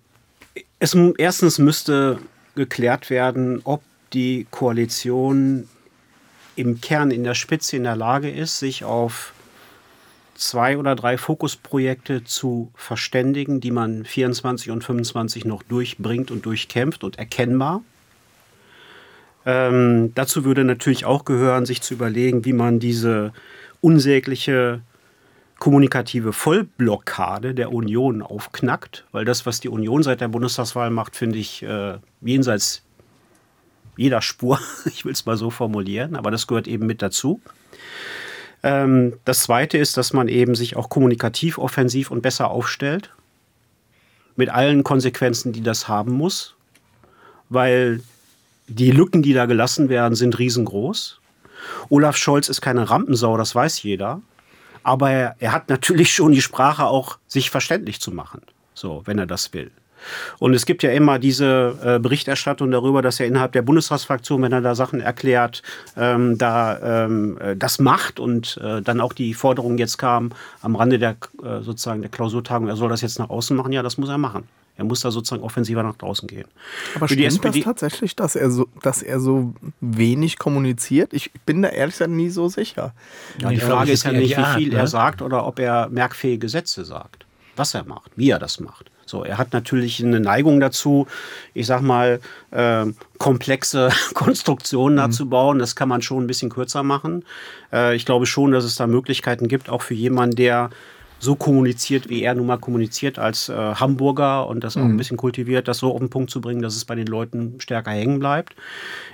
es, erstens müsste geklärt werden, ob die Koalition im Kern, in der Spitze in der Lage ist, sich auf zwei oder drei Fokusprojekte zu verständigen, die man 24 und 25 noch durchbringt und durchkämpft und erkennbar. Ähm, dazu würde natürlich auch gehören, sich zu überlegen, wie man diese unsägliche kommunikative Vollblockade der Union aufknackt, weil das, was die Union seit der Bundestagswahl macht, finde ich äh, jenseits jeder Spur, ich will es mal so formulieren, aber das gehört eben mit dazu. Ähm, das Zweite ist, dass man eben sich auch kommunikativ offensiv und besser aufstellt, mit allen Konsequenzen, die das haben muss, weil die Lücken, die da gelassen werden, sind riesengroß. Olaf Scholz ist keine Rampensau, das weiß jeder. Aber er, er hat natürlich schon die Sprache auch, sich verständlich zu machen. So, wenn er das will. Und es gibt ja immer diese äh, Berichterstattung darüber, dass er innerhalb der Bundestagsfraktion, wenn er da Sachen erklärt, ähm, da ähm, äh, das macht und äh, dann auch die Forderung jetzt kam am Rande der äh, sozusagen der Klausurtagung, er soll das jetzt nach außen machen. Ja, das muss er machen. Er muss da sozusagen offensiver nach draußen gehen. Aber Für stimmt das tatsächlich, dass er, so, dass er so wenig kommuniziert? Ich bin da ehrlich gesagt nie so sicher. Ja, die, die Frage ist ja nicht, wie viel Art, ne? er sagt oder ob er merkfähige Sätze sagt. Was er macht, wie er das macht. So, er hat natürlich eine Neigung dazu, ich sag mal, äh, komplexe Konstruktionen mhm. dazu bauen. Das kann man schon ein bisschen kürzer machen. Äh, ich glaube schon, dass es da Möglichkeiten gibt, auch für jemanden, der so kommuniziert, wie er nun mal kommuniziert als äh, Hamburger und das auch ein mhm. bisschen kultiviert, das so auf den Punkt zu bringen, dass es bei den Leuten stärker hängen bleibt.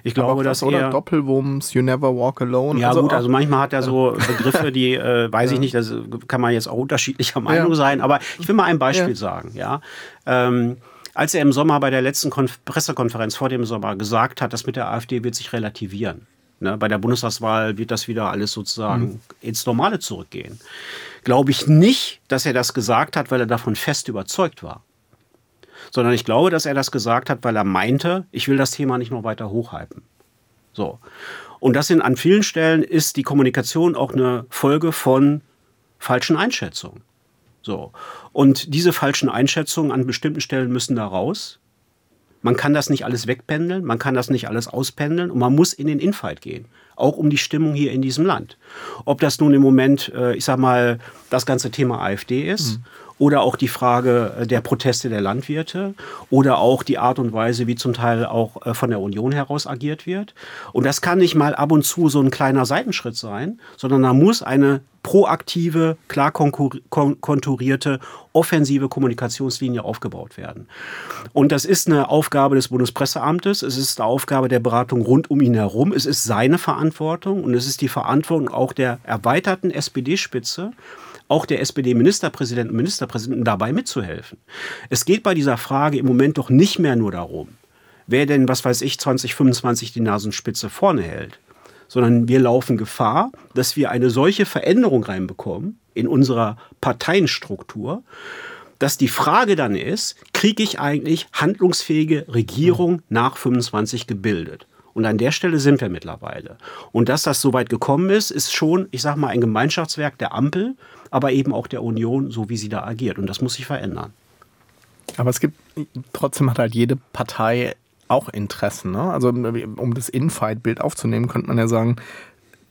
Ich glaube, dass oder er, Doppelwumms, You Never Walk Alone. Ja also gut, also manchmal hat er so Begriffe, die äh, weiß ich nicht, das kann man jetzt auch unterschiedlicher Meinung ja. sein, aber ich will mal ein Beispiel ja. sagen, ja. Ähm, als er im Sommer bei der letzten Konf Pressekonferenz vor dem Sommer gesagt hat, das mit der AfD wird sich relativieren. Ne, bei der Bundestagswahl wird das wieder alles sozusagen mhm. ins Normale zurückgehen glaube ich nicht, dass er das gesagt hat, weil er davon fest überzeugt war. Sondern ich glaube, dass er das gesagt hat, weil er meinte, ich will das Thema nicht noch weiter hochhalten. So. Und das sind an vielen Stellen ist die Kommunikation auch eine Folge von falschen Einschätzungen. So. Und diese falschen Einschätzungen an bestimmten Stellen müssen da raus. Man kann das nicht alles wegpendeln, man kann das nicht alles auspendeln und man muss in den Infight gehen auch um die Stimmung hier in diesem Land. Ob das nun im Moment, äh, ich sag mal, das ganze Thema AfD ist. Mhm. Oder auch die Frage äh, der Proteste der Landwirte oder auch die Art und Weise, wie zum Teil auch äh, von der Union heraus agiert wird. Und das kann nicht mal ab und zu so ein kleiner Seitenschritt sein, sondern da muss eine proaktive, klar konturierte, offensive Kommunikationslinie aufgebaut werden. Und das ist eine Aufgabe des Bundespresseamtes, es ist eine Aufgabe der Beratung rund um ihn herum, es ist seine Verantwortung und es ist die Verantwortung auch der erweiterten SPD-Spitze, auch der SPD-Ministerpräsidenten und Ministerpräsidenten dabei mitzuhelfen. Es geht bei dieser Frage im Moment doch nicht mehr nur darum, wer denn, was weiß ich, 2025 die Nasenspitze vorne hält, sondern wir laufen Gefahr, dass wir eine solche Veränderung reinbekommen in unserer Parteienstruktur, dass die Frage dann ist, kriege ich eigentlich handlungsfähige Regierung nach 25 gebildet? Und an der Stelle sind wir mittlerweile. Und dass das so weit gekommen ist, ist schon, ich sage mal, ein Gemeinschaftswerk der Ampel, aber eben auch der Union, so wie sie da agiert. Und das muss sich verändern. Aber es gibt, trotzdem hat halt jede Partei auch Interessen. Ne? Also um das Infight-Bild aufzunehmen, könnte man ja sagen,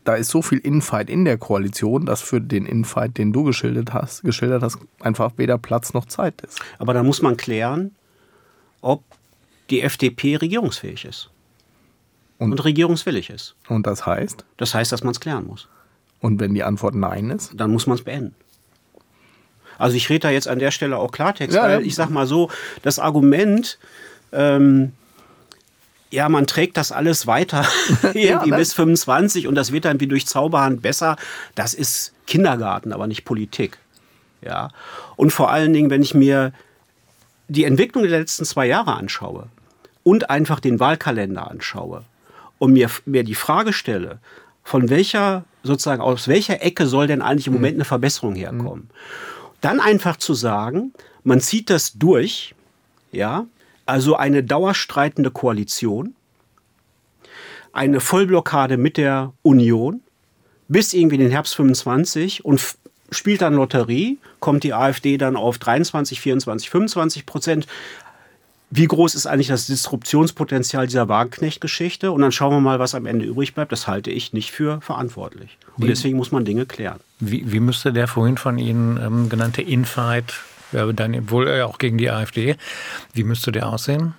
da ist so viel Infight in der Koalition, dass für den Infight, den du geschildert hast, geschildert hast, einfach weder Platz noch Zeit ist. Aber da muss man klären, ob die FDP regierungsfähig ist. Und, und regierungswillig ist. Und das heißt? Das heißt, dass man es klären muss. Und wenn die Antwort Nein ist? Dann muss man es beenden. Also ich rede da jetzt an der Stelle auch Klartext, ja, weil ja. ich sag mal so, das Argument, ähm, ja, man trägt das alles weiter irgendwie ja, bis 25 und das wird dann wie durch Zauberhand besser, das ist Kindergarten, aber nicht Politik. Ja. Und vor allen Dingen, wenn ich mir die Entwicklung der letzten zwei Jahre anschaue und einfach den Wahlkalender anschaue und mir, mir die Frage stelle, von welcher, sozusagen, aus welcher Ecke soll denn eigentlich im mhm. Moment eine Verbesserung herkommen? Dann einfach zu sagen, man zieht das durch, ja, also eine dauerstreitende Koalition, eine Vollblockade mit der Union bis irgendwie den Herbst 25 und spielt dann Lotterie, kommt die AfD dann auf 23, 24, 25 Prozent, wie groß ist eigentlich das Disruptionspotenzial dieser Wagenknecht-Geschichte? Und dann schauen wir mal, was am Ende übrig bleibt. Das halte ich nicht für verantwortlich. Und deswegen muss man Dinge klären. Wie, wie müsste der vorhin von Ihnen ähm, genannte Infight, ja, dann wohl äh, auch gegen die AfD, wie müsste der aussehen?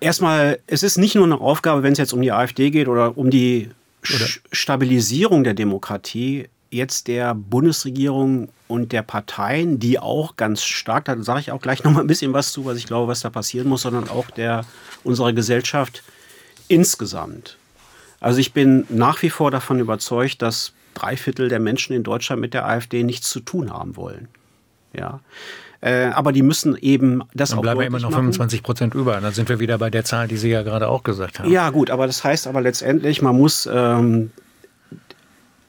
Erstmal, es ist nicht nur eine Aufgabe, wenn es jetzt um die AfD geht oder um die oder? Stabilisierung der Demokratie jetzt der Bundesregierung und der Parteien, die auch ganz stark, da sage ich auch gleich noch mal ein bisschen was zu, was ich glaube, was da passieren muss, sondern auch der unserer Gesellschaft insgesamt. Also ich bin nach wie vor davon überzeugt, dass drei Viertel der Menschen in Deutschland mit der AfD nichts zu tun haben wollen. Ja. Äh, aber die müssen eben das dann auch bleiben wir immer noch 25 Prozent über. Dann sind wir wieder bei der Zahl, die Sie ja gerade auch gesagt haben. Ja, gut, aber das heißt aber letztendlich, man muss ähm,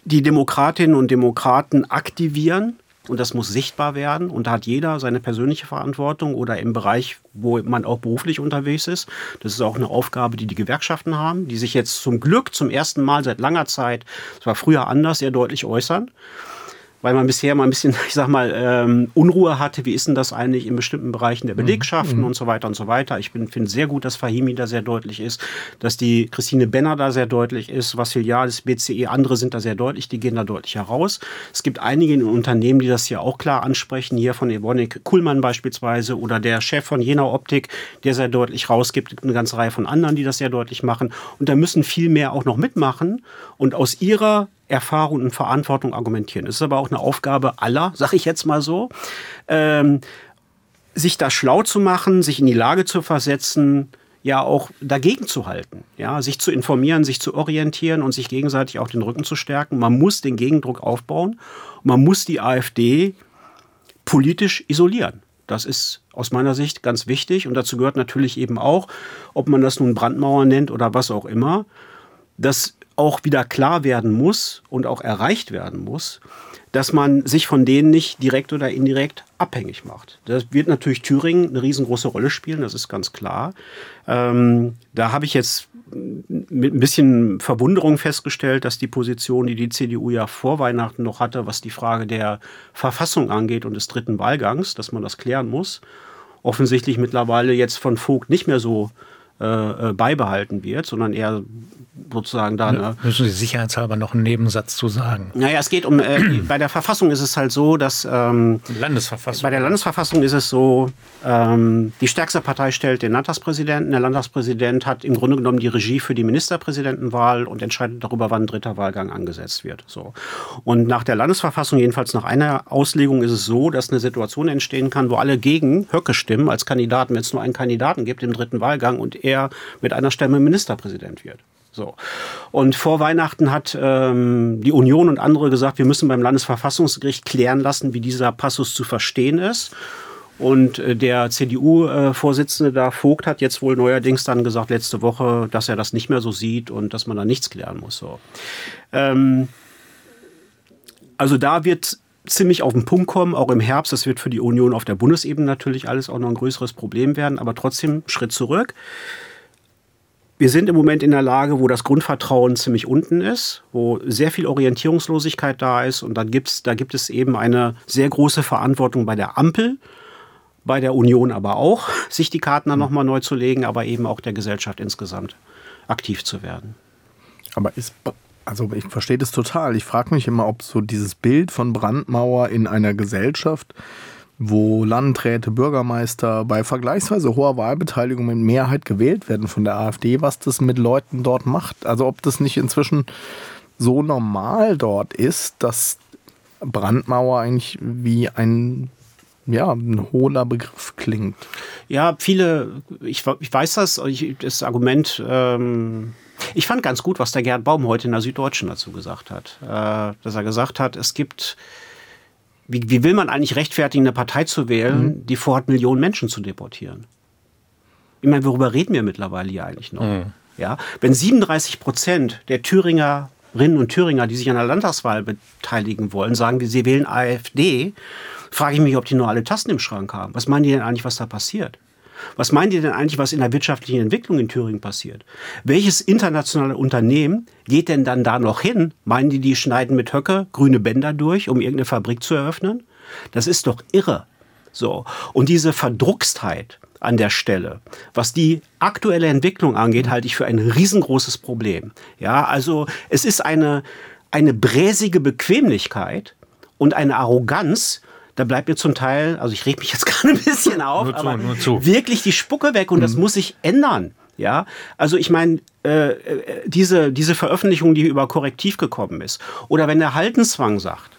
die Demokratinnen und Demokraten aktivieren. Und das muss sichtbar werden. Und da hat jeder seine persönliche Verantwortung oder im Bereich, wo man auch beruflich unterwegs ist. Das ist auch eine Aufgabe, die die Gewerkschaften haben, die sich jetzt zum Glück zum ersten Mal seit langer Zeit, es war früher anders, sehr deutlich äußern weil man bisher mal ein bisschen, ich sag mal, ähm, Unruhe hatte. Wie ist denn das eigentlich in bestimmten Bereichen der mhm. Belegschaften mhm. und so weiter und so weiter. Ich finde sehr gut, dass Fahimi da sehr deutlich ist, dass die Christine Benner da sehr deutlich ist, Vassiliadis, BCE, andere sind da sehr deutlich, die gehen da deutlich heraus. Es gibt einige in Unternehmen, die das hier auch klar ansprechen, hier von Evonik Kuhlmann beispielsweise oder der Chef von Jena Optik, der sehr deutlich rausgibt, gibt eine ganze Reihe von anderen, die das sehr deutlich machen. Und da müssen viel mehr auch noch mitmachen und aus ihrer Erfahrung und Verantwortung argumentieren. Es ist aber auch eine Aufgabe aller, sage ich jetzt mal so, ähm, sich da schlau zu machen, sich in die Lage zu versetzen, ja auch dagegen zu halten, ja, sich zu informieren, sich zu orientieren und sich gegenseitig auch den Rücken zu stärken. Man muss den Gegendruck aufbauen. Man muss die AfD politisch isolieren. Das ist aus meiner Sicht ganz wichtig und dazu gehört natürlich eben auch, ob man das nun Brandmauer nennt oder was auch immer, dass auch wieder klar werden muss und auch erreicht werden muss, dass man sich von denen nicht direkt oder indirekt abhängig macht. Das wird natürlich Thüringen eine riesengroße Rolle spielen, das ist ganz klar. Ähm, da habe ich jetzt mit ein bisschen Verwunderung festgestellt, dass die Position, die die CDU ja vor Weihnachten noch hatte, was die Frage der Verfassung angeht und des dritten Wahlgangs, dass man das klären muss, offensichtlich mittlerweile jetzt von Vogt nicht mehr so äh, äh beibehalten wird, sondern eher sozusagen da. Ne? Müssen Sie sicherheitshalber noch einen Nebensatz zu sagen? Naja, es geht um, äh, bei der Verfassung ist es halt so, dass. Ähm, Landesverfassung. Bei der Landesverfassung ist es so, ähm, die stärkste Partei stellt den Landtagspräsidenten. Der Landtagspräsident hat im Grunde genommen die Regie für die Ministerpräsidentenwahl und entscheidet darüber, wann ein dritter Wahlgang angesetzt wird. So. Und nach der Landesverfassung, jedenfalls nach einer Auslegung, ist es so, dass eine Situation entstehen kann, wo alle gegen Höcke stimmen als Kandidaten, wenn es nur einen Kandidaten gibt im dritten Wahlgang und er mit einer Stimme Ministerpräsident wird. So. Und vor Weihnachten hat ähm, die Union und andere gesagt, wir müssen beim Landesverfassungsgericht klären lassen, wie dieser Passus zu verstehen ist. Und äh, der CDU-Vorsitzende da, Vogt, hat jetzt wohl neuerdings dann gesagt, letzte Woche, dass er das nicht mehr so sieht und dass man da nichts klären muss. So. Ähm, also da wird ziemlich auf den Punkt kommen, auch im Herbst. Das wird für die Union auf der Bundesebene natürlich alles auch noch ein größeres Problem werden, aber trotzdem Schritt zurück. Wir sind im Moment in der Lage, wo das Grundvertrauen ziemlich unten ist, wo sehr viel Orientierungslosigkeit da ist und dann gibt's, da gibt es eben eine sehr große Verantwortung bei der Ampel, bei der Union aber auch, sich die Karten dann nochmal neu zu legen, aber eben auch der Gesellschaft insgesamt aktiv zu werden. Aber ist also ich verstehe das total. Ich frage mich immer, ob so dieses Bild von Brandmauer in einer Gesellschaft, wo Landräte, Bürgermeister bei vergleichsweise hoher Wahlbeteiligung in Mehrheit gewählt werden von der AfD, was das mit Leuten dort macht. Also ob das nicht inzwischen so normal dort ist, dass Brandmauer eigentlich wie ein ja, ein hohler Begriff klingt. Ja, viele, ich, ich weiß das, ich, das Argument ähm, ich fand ganz gut, was der Gerd Baum heute in der Süddeutschen dazu gesagt hat. Äh, dass er gesagt hat, es gibt, wie, wie, will man eigentlich rechtfertigen, eine Partei zu wählen, mhm. die vorhat, Millionen Menschen zu deportieren? Ich meine, worüber reden wir mittlerweile hier eigentlich noch? Mhm. Ja, wenn 37 Prozent der Thüringerinnen und Thüringer, die sich an der Landtagswahl beteiligen wollen, sagen, sie wählen AfD, frage ich mich, ob die nur alle Tasten im Schrank haben. Was meinen die denn eigentlich, was da passiert? Was meint ihr denn eigentlich, was in der wirtschaftlichen Entwicklung in Thüringen passiert? Welches internationale Unternehmen geht denn dann da noch hin? Meinen die, die schneiden mit Höcke grüne Bänder durch, um irgendeine Fabrik zu eröffnen? Das ist doch irre. So. Und diese Verdruckstheit an der Stelle, was die aktuelle Entwicklung angeht, halte ich für ein riesengroßes Problem. Ja, also es ist eine, eine bräsige Bequemlichkeit und eine Arroganz, da bleibt mir zum Teil, also ich reg mich jetzt gerade ein bisschen auf, zu, aber wirklich die Spucke weg und mhm. das muss sich ändern. Ja, also ich meine, äh, äh, diese, diese Veröffentlichung, die über Korrektiv gekommen ist, oder wenn der Haltenzwang sagt,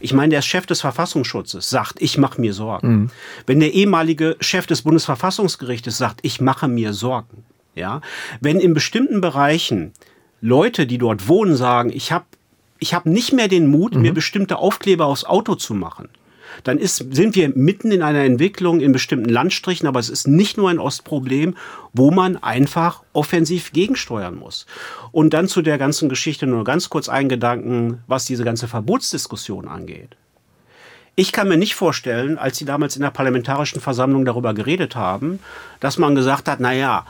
ich meine, der Chef des Verfassungsschutzes sagt, ich mache mir Sorgen. Mhm. Wenn der ehemalige Chef des Bundesverfassungsgerichtes sagt, ich mache mir Sorgen. Ja, wenn in bestimmten Bereichen Leute, die dort wohnen, sagen, ich habe ich hab nicht mehr den Mut, mhm. mir bestimmte Aufkleber aufs Auto zu machen dann ist, sind wir mitten in einer Entwicklung in bestimmten Landstrichen, aber es ist nicht nur ein Ostproblem, wo man einfach offensiv gegensteuern muss. Und dann zu der ganzen Geschichte nur ganz kurz einen Gedanken, was diese ganze Verbotsdiskussion angeht. Ich kann mir nicht vorstellen, als Sie damals in der Parlamentarischen Versammlung darüber geredet haben, dass man gesagt hat, na ja,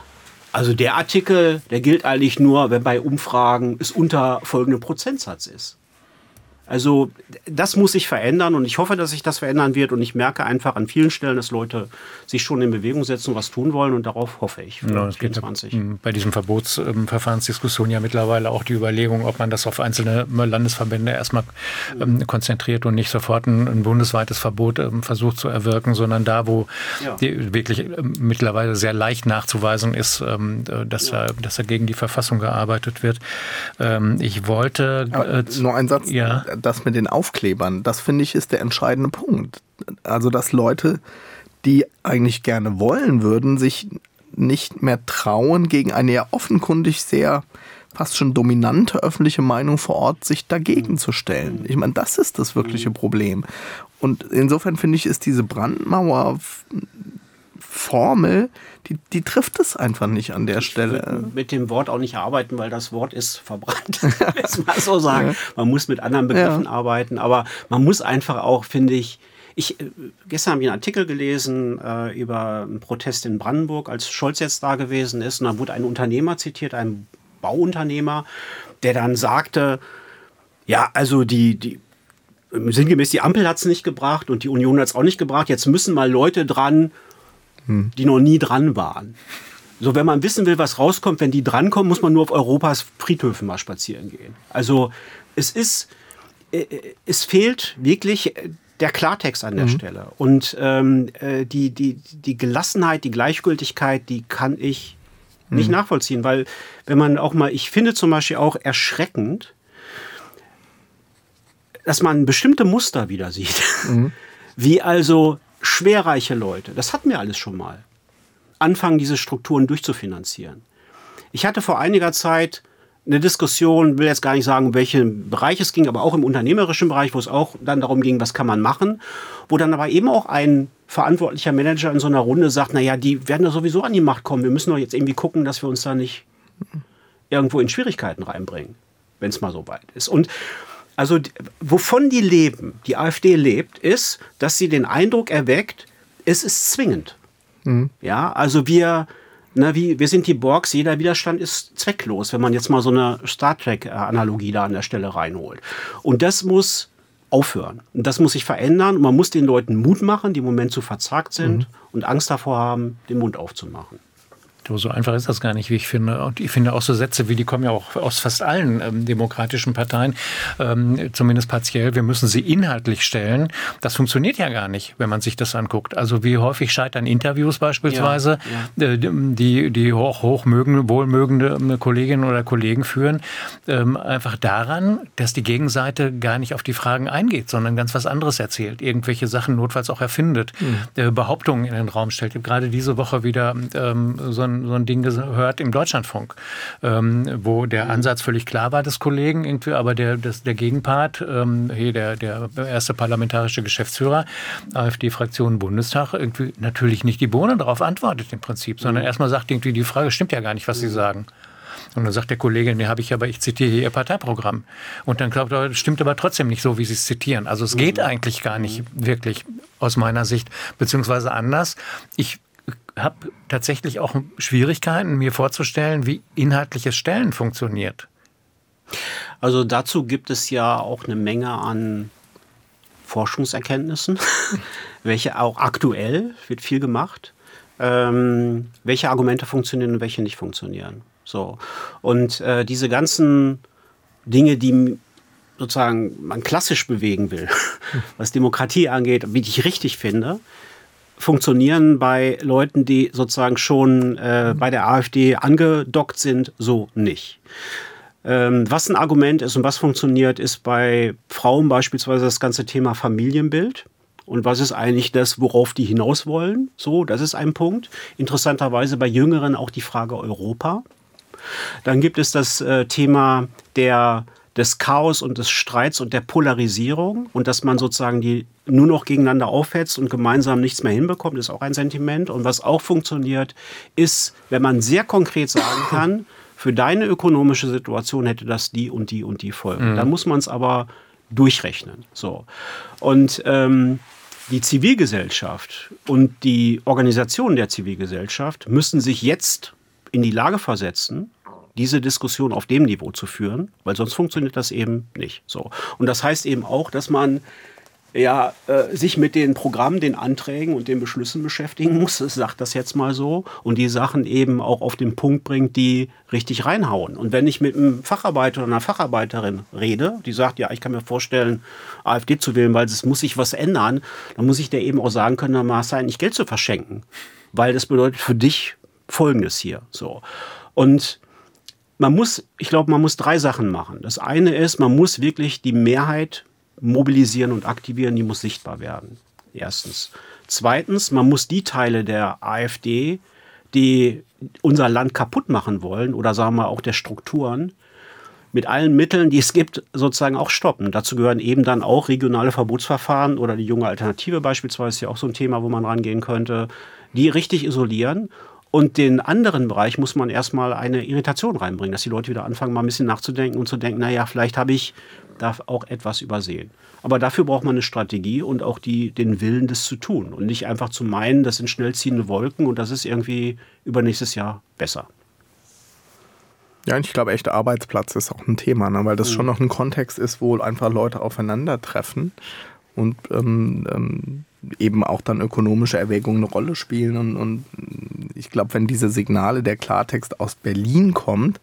also der Artikel, der gilt eigentlich nur, wenn bei Umfragen es unter folgendem Prozentsatz ist. Also das muss sich verändern und ich hoffe, dass sich das verändern wird und ich merke einfach an vielen Stellen, dass Leute sich schon in Bewegung setzen und was tun wollen und darauf hoffe ich für ja, 24. Gibt bei diesem Verbotsverfahrensdiskussion ja mittlerweile auch die Überlegung, ob man das auf einzelne Landesverbände erstmal ähm, konzentriert und nicht sofort ein, ein bundesweites Verbot ähm, versucht zu erwirken, sondern da, wo ja. wirklich ähm, mittlerweile sehr leicht nachzuweisen ist, ähm, dass, ja. da, dass da gegen die Verfassung gearbeitet wird. Ähm, ich wollte... Äh, nur ein Satz. Ja das mit den Aufklebern, das finde ich ist der entscheidende Punkt. Also, dass Leute, die eigentlich gerne wollen würden, sich nicht mehr trauen, gegen eine ja offenkundig sehr fast schon dominante öffentliche Meinung vor Ort sich dagegen zu stellen. Ich meine, das ist das wirkliche Problem. Und insofern finde ich, ist diese Brandmauer Formel, die, die trifft es einfach nicht an der ich Stelle. Mit dem Wort auch nicht arbeiten, weil das Wort ist verbrannt. Jetzt mal so sagen. Ja. Man muss mit anderen Begriffen ja. arbeiten, aber man muss einfach auch, finde ich, ich, äh, gestern habe ich einen Artikel gelesen äh, über einen Protest in Brandenburg, als Scholz jetzt da gewesen ist. Und da wurde ein Unternehmer zitiert, ein Bauunternehmer, der dann sagte, ja, also die, die sinngemäß, die Ampel hat es nicht gebracht und die Union hat es auch nicht gebracht. Jetzt müssen mal Leute dran, hm. die noch nie dran waren. So, wenn man wissen will, was rauskommt, wenn die drankommen, muss man nur auf Europas Friedhöfen mal spazieren gehen. Also es ist, äh, äh, es fehlt wirklich der Klartext an der mhm. Stelle. Und ähm, äh, die, die, die Gelassenheit, die Gleichgültigkeit, die kann ich mhm. nicht nachvollziehen, weil wenn man auch mal, ich finde zum Beispiel auch erschreckend, dass man bestimmte Muster wieder sieht. Mhm. Wie also schwerreiche Leute, das hatten wir alles schon mal, anfangen, diese Strukturen durchzufinanzieren. Ich hatte vor einiger Zeit eine Diskussion, will jetzt gar nicht sagen, welchen Bereich es ging, aber auch im unternehmerischen Bereich, wo es auch dann darum ging, was kann man machen, wo dann aber eben auch ein verantwortlicher Manager in so einer Runde sagt, naja, die werden da sowieso an die Macht kommen, wir müssen doch jetzt irgendwie gucken, dass wir uns da nicht irgendwo in Schwierigkeiten reinbringen, wenn es mal so weit ist. Und also wovon die leben, die AfD lebt, ist, dass sie den Eindruck erweckt, es ist zwingend. Mhm. Ja, also wir na, wie, wir sind die Borgs, jeder Widerstand ist zwecklos, wenn man jetzt mal so eine Star Trek-Analogie da an der Stelle reinholt. Und das muss aufhören. Und das muss sich verändern. Und man muss den Leuten Mut machen, die im Moment zu verzagt sind mhm. und Angst davor haben, den Mund aufzumachen. So einfach ist das gar nicht, wie ich finde. Und ich finde auch so Sätze wie die kommen ja auch aus fast allen ähm, demokratischen Parteien, ähm, zumindest partiell. Wir müssen sie inhaltlich stellen. Das funktioniert ja gar nicht, wenn man sich das anguckt. Also wie häufig scheitern Interviews beispielsweise, ja, ja. Äh, die die hoch, hochmögende, wohlmögende ähm, Kolleginnen oder Kollegen führen, ähm, einfach daran, dass die Gegenseite gar nicht auf die Fragen eingeht, sondern ganz was anderes erzählt, irgendwelche Sachen notfalls auch erfindet, mhm. äh, Behauptungen in den Raum stellt. Ich habe gerade diese Woche wieder ähm, so ein so ein Ding gehört im Deutschlandfunk, ähm, wo der Ansatz völlig klar war des Kollegen, irgendwie, aber der, das, der Gegenpart, ähm, hier der, der erste parlamentarische Geschäftsführer, AfD-Fraktion Bundestag, irgendwie natürlich nicht die Bohne darauf antwortet im Prinzip, sondern mhm. erstmal sagt irgendwie, die Frage stimmt ja gar nicht, was Sie sagen. Und dann sagt der Kollege, nee, habe ich aber, ich zitiere hier Ihr Parteiprogramm. Und dann glaubt er, stimmt aber trotzdem nicht so, wie Sie es zitieren. Also es geht mhm. eigentlich gar nicht wirklich aus meiner Sicht, beziehungsweise anders. Ich habe tatsächlich auch Schwierigkeiten, mir vorzustellen, wie inhaltliches Stellen funktioniert. Also dazu gibt es ja auch eine Menge an Forschungserkenntnissen, welche auch aktuell wird viel gemacht, ähm, welche Argumente funktionieren und welche nicht funktionieren. So und äh, diese ganzen Dinge, die sozusagen man klassisch bewegen will, was Demokratie angeht, wie ich richtig finde, funktionieren bei Leuten, die sozusagen schon äh, bei der AfD angedockt sind, so nicht. Ähm, was ein Argument ist und was funktioniert, ist bei Frauen beispielsweise das ganze Thema Familienbild. Und was ist eigentlich das, worauf die hinaus wollen? So, das ist ein Punkt. Interessanterweise bei Jüngeren auch die Frage Europa. Dann gibt es das äh, Thema der des Chaos und des Streits und der Polarisierung und dass man sozusagen die nur noch gegeneinander aufhetzt und gemeinsam nichts mehr hinbekommt, ist auch ein Sentiment. Und was auch funktioniert, ist, wenn man sehr konkret sagen kann, für deine ökonomische Situation hätte das die und die und die Folgen. Mhm. Dann muss man es aber durchrechnen. So. Und ähm, die Zivilgesellschaft und die Organisation der Zivilgesellschaft müssen sich jetzt in die Lage versetzen, diese Diskussion auf dem Niveau zu führen, weil sonst funktioniert das eben nicht. So. Und das heißt eben auch, dass man ja, äh, sich mit den Programmen, den Anträgen und den Beschlüssen beschäftigen muss, sage das jetzt mal so, und die Sachen eben auch auf den Punkt bringt, die richtig reinhauen. Und wenn ich mit einem Facharbeiter oder einer Facharbeiterin rede, die sagt, ja, ich kann mir vorstellen, AfD zu wählen, weil es muss sich was ändern, dann muss ich der eben auch sagen können, dann maß sein, nicht Geld zu verschenken. Weil das bedeutet für dich Folgendes hier. So. Und man muss, ich glaube, man muss drei Sachen machen. Das eine ist, man muss wirklich die Mehrheit mobilisieren und aktivieren, die muss sichtbar werden. Erstens. Zweitens, man muss die Teile der AfD, die unser Land kaputt machen wollen oder sagen wir auch der Strukturen, mit allen Mitteln, die es gibt, sozusagen auch stoppen. Dazu gehören eben dann auch regionale Verbotsverfahren oder die junge Alternative beispielsweise, ist ja auch so ein Thema, wo man rangehen könnte, die richtig isolieren und den anderen Bereich muss man erstmal eine Irritation reinbringen, dass die Leute wieder anfangen, mal ein bisschen nachzudenken und zu denken, naja, vielleicht habe ich da auch etwas übersehen. Aber dafür braucht man eine Strategie und auch die, den Willen, das zu tun. Und nicht einfach zu meinen, das sind schnell ziehende Wolken und das ist irgendwie übernächstes Jahr besser. Ja, ich glaube, echter Arbeitsplatz ist auch ein Thema, ne? weil das mhm. schon noch ein Kontext ist, wo einfach Leute aufeinandertreffen und ähm, ähm, eben auch dann ökonomische Erwägungen eine Rolle spielen und, und ich glaube, wenn diese Signale, der Klartext aus Berlin kommt,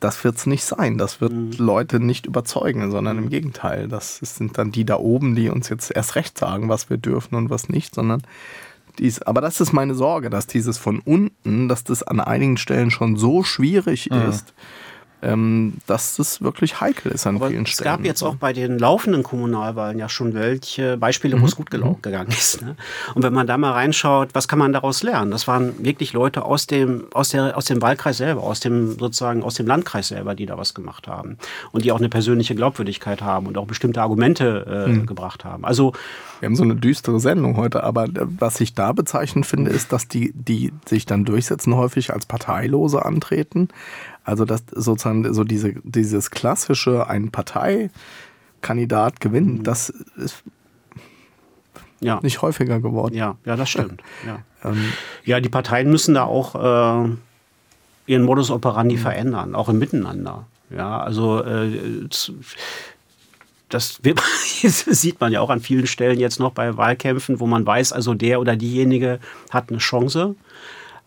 das wird es nicht sein. Das wird mhm. Leute nicht überzeugen, sondern im. Gegenteil. Das sind dann die da oben, die uns jetzt erst recht sagen, was wir dürfen und was nicht, sondern dies, aber das ist meine Sorge, dass dieses von unten, dass das an einigen Stellen schon so schwierig mhm. ist, ähm, dass das wirklich heikel ist an Aber vielen es Stellen. Es gab jetzt auch bei den laufenden Kommunalwahlen ja schon welche Beispiele, mhm. wo es gut mhm. gegangen ist. Ne? Und wenn man da mal reinschaut, was kann man daraus lernen? Das waren wirklich Leute aus dem, aus, der, aus dem Wahlkreis selber, aus dem sozusagen aus dem Landkreis selber, die da was gemacht haben. Und die auch eine persönliche Glaubwürdigkeit haben und auch bestimmte Argumente äh, mhm. gebracht haben. Also wir haben so eine düstere Sendung heute, aber äh, was ich da bezeichnend finde, ist, dass die, die sich dann durchsetzen, häufig als Parteilose antreten. Also dass sozusagen so diese, dieses klassische, ein Parteikandidat gewinnt, mhm. das ist ja. nicht häufiger geworden. Ja, ja, das stimmt. Ja, ähm, ja die Parteien müssen da auch äh, ihren Modus operandi mhm. verändern, auch im Miteinander. Ja, also äh, das, sieht man ja auch an vielen Stellen jetzt noch bei Wahlkämpfen, wo man weiß, also der oder diejenige hat eine Chance,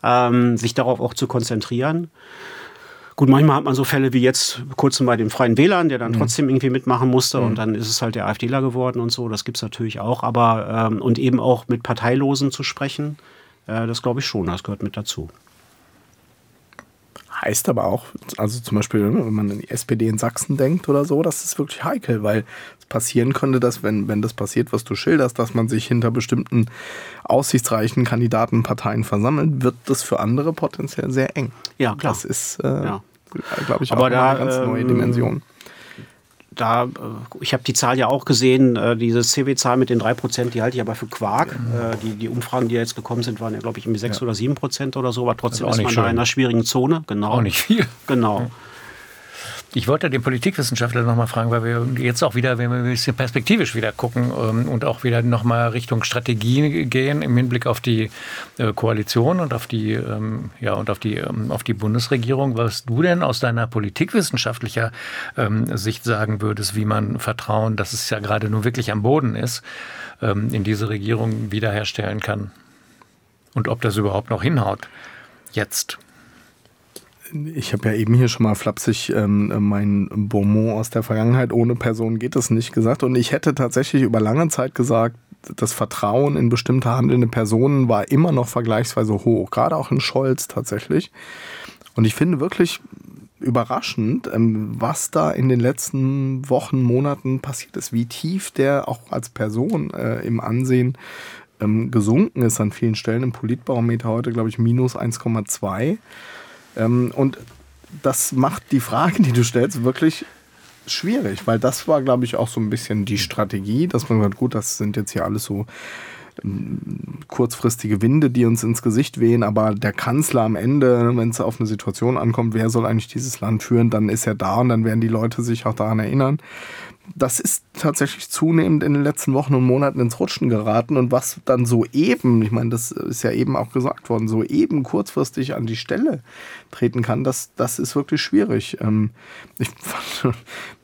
ähm, sich darauf auch zu konzentrieren. Gut, manchmal hat man so Fälle wie jetzt kurz bei den Freien Wählern, der dann mhm. trotzdem irgendwie mitmachen musste mhm. und dann ist es halt der AfDler geworden und so. Das gibt es natürlich auch. Aber ähm, und eben auch mit Parteilosen zu sprechen, äh, das glaube ich schon, das gehört mit dazu. Heißt aber auch, also zum Beispiel, wenn man an die SPD in Sachsen denkt oder so, das ist wirklich heikel, weil es passieren könnte, dass, wenn, wenn das passiert, was du schilderst, dass man sich hinter bestimmten aussichtsreichen Kandidatenparteien versammelt, wird das für andere potenziell sehr eng. Ja, klar. Das ist, äh, ja. glaube ich, auch da, eine ganz neue ähm, Dimension da, äh, ich habe die Zahl ja auch gesehen, äh, diese CW-Zahl mit den drei Prozent, die halte ich aber für Quark. Mhm. die, die Umfragen, die jetzt gekommen sind, waren ja, glaube ich, irgendwie sechs ja. oder sieben Prozent oder so, aber trotzdem ist, ist man schön. da in einer schwierigen Zone. Genau. Auch nicht viel. Genau. Ich wollte den Politikwissenschaftler noch mal fragen, weil wir jetzt auch wieder, wenn wir ein bisschen perspektivisch wieder gucken ähm, und auch wieder noch mal Richtung Strategie gehen im Hinblick auf die äh, Koalition und auf die ähm, ja und auf die ähm, auf die Bundesregierung, was du denn aus deiner politikwissenschaftlicher Sicht sagen würdest, wie man Vertrauen, dass es ja gerade nun wirklich am Boden ist, in diese Regierung wiederherstellen kann und ob das überhaupt noch hinhaut jetzt ich habe ja eben hier schon mal flapsig ähm, mein Beaumont aus der Vergangenheit, ohne Person geht es nicht gesagt. Und ich hätte tatsächlich über lange Zeit gesagt, das Vertrauen in bestimmte handelnde Personen war immer noch vergleichsweise hoch, gerade auch in Scholz tatsächlich. Und ich finde wirklich überraschend, ähm, was da in den letzten Wochen, Monaten passiert ist, wie tief der auch als Person äh, im Ansehen ähm, gesunken ist an vielen Stellen. Im Politbarometer heute, glaube ich, minus 1,2. Ähm, und das macht die Frage, die du stellst, wirklich schwierig, weil das war, glaube ich, auch so ein bisschen die Strategie, dass man sagt, gut, das sind jetzt hier alles so ähm, kurzfristige Winde, die uns ins Gesicht wehen, aber der Kanzler am Ende, wenn es auf eine Situation ankommt, wer soll eigentlich dieses Land führen, dann ist er da und dann werden die Leute sich auch daran erinnern das ist tatsächlich zunehmend in den letzten Wochen und Monaten ins Rutschen geraten und was dann so eben, ich meine, das ist ja eben auch gesagt worden, so eben kurzfristig an die Stelle treten kann, das, das ist wirklich schwierig. Ähm, ich fand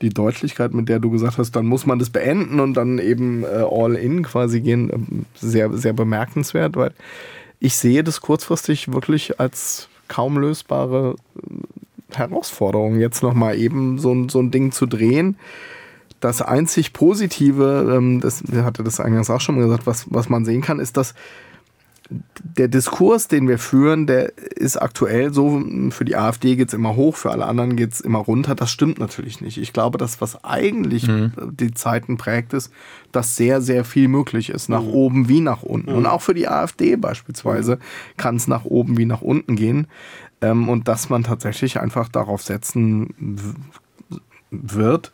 die Deutlichkeit, mit der du gesagt hast, dann muss man das beenden und dann eben äh, all in quasi gehen, ähm, sehr, sehr bemerkenswert, weil ich sehe das kurzfristig wirklich als kaum lösbare äh, Herausforderung, jetzt nochmal eben so, so ein Ding zu drehen das einzig Positive, ähm, das hatte das eingangs auch schon mal gesagt, was, was man sehen kann, ist, dass der Diskurs, den wir führen, der ist aktuell so, für die AfD geht es immer hoch, für alle anderen geht es immer runter. Das stimmt natürlich nicht. Ich glaube, dass was eigentlich mhm. die Zeiten prägt, ist, dass sehr, sehr viel möglich ist, nach mhm. oben wie nach unten. Mhm. Und auch für die AfD beispielsweise mhm. kann es nach oben wie nach unten gehen. Ähm, und dass man tatsächlich einfach darauf setzen wird,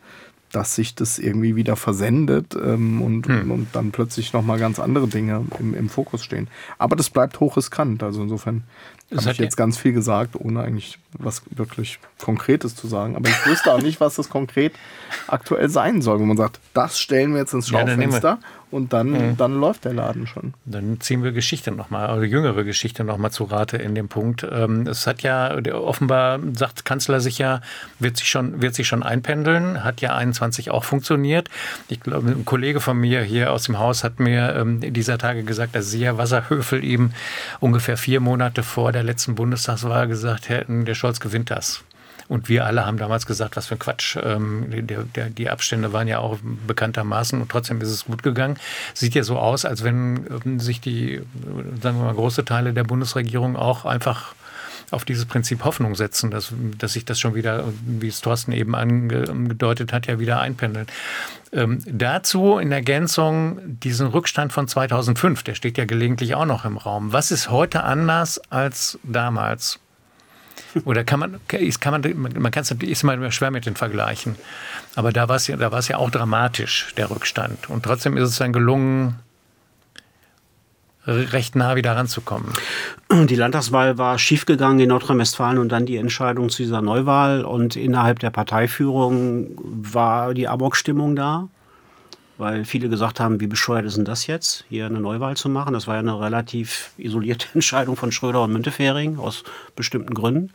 dass sich das irgendwie wieder versendet ähm, und, hm. und dann plötzlich nochmal ganz andere Dinge im, im Fokus stehen. Aber das bleibt hochriskant. Also insofern habe ich jetzt ganz viel gesagt, ohne eigentlich was wirklich Konkretes zu sagen. Aber ich wüsste auch nicht, was das konkret aktuell sein soll, wo man sagt, das stellen wir jetzt ins Schaufenster ja, und dann, mhm. dann läuft der Laden schon. Dann ziehen wir Geschichte nochmal, oder jüngere Geschichte nochmal zu Rate in dem Punkt. Ähm, es hat ja, offenbar sagt Kanzler sich ja, wird sich schon, wird sich schon einpendeln, hat ja 21 auch funktioniert. Ich glaube, ein Kollege von mir hier aus dem Haus hat mir ähm, dieser Tage gesagt, dass Sia Wasserhöfel ihm ungefähr vier Monate vor der letzten Bundestagswahl gesagt hätten, der Scholz gewinnt das. Und wir alle haben damals gesagt, was für ein Quatsch. Ähm, der, der, die Abstände waren ja auch bekanntermaßen und trotzdem ist es gut gegangen. Sieht ja so aus, als wenn ähm, sich die, sagen wir mal, große Teile der Bundesregierung auch einfach auf dieses Prinzip Hoffnung setzen, dass, dass sich das schon wieder, wie es Thorsten eben angedeutet hat, ja wieder einpendelt. Ähm, dazu in Ergänzung diesen Rückstand von 2005, der steht ja gelegentlich auch noch im Raum. Was ist heute anders als damals? Oder kann man, kann man, man kann es ist mal schwer mit den vergleichen. Aber da war es ja, ja auch dramatisch, der Rückstand. Und trotzdem ist es dann gelungen, recht nah wieder ranzukommen. Die Landtagswahl war schiefgegangen in Nordrhein-Westfalen und dann die Entscheidung zu dieser Neuwahl. Und innerhalb der Parteiführung war die Amok-Stimmung da weil viele gesagt haben, wie bescheuert ist denn das jetzt, hier eine Neuwahl zu machen? Das war ja eine relativ isolierte Entscheidung von Schröder und Müntefering aus bestimmten Gründen.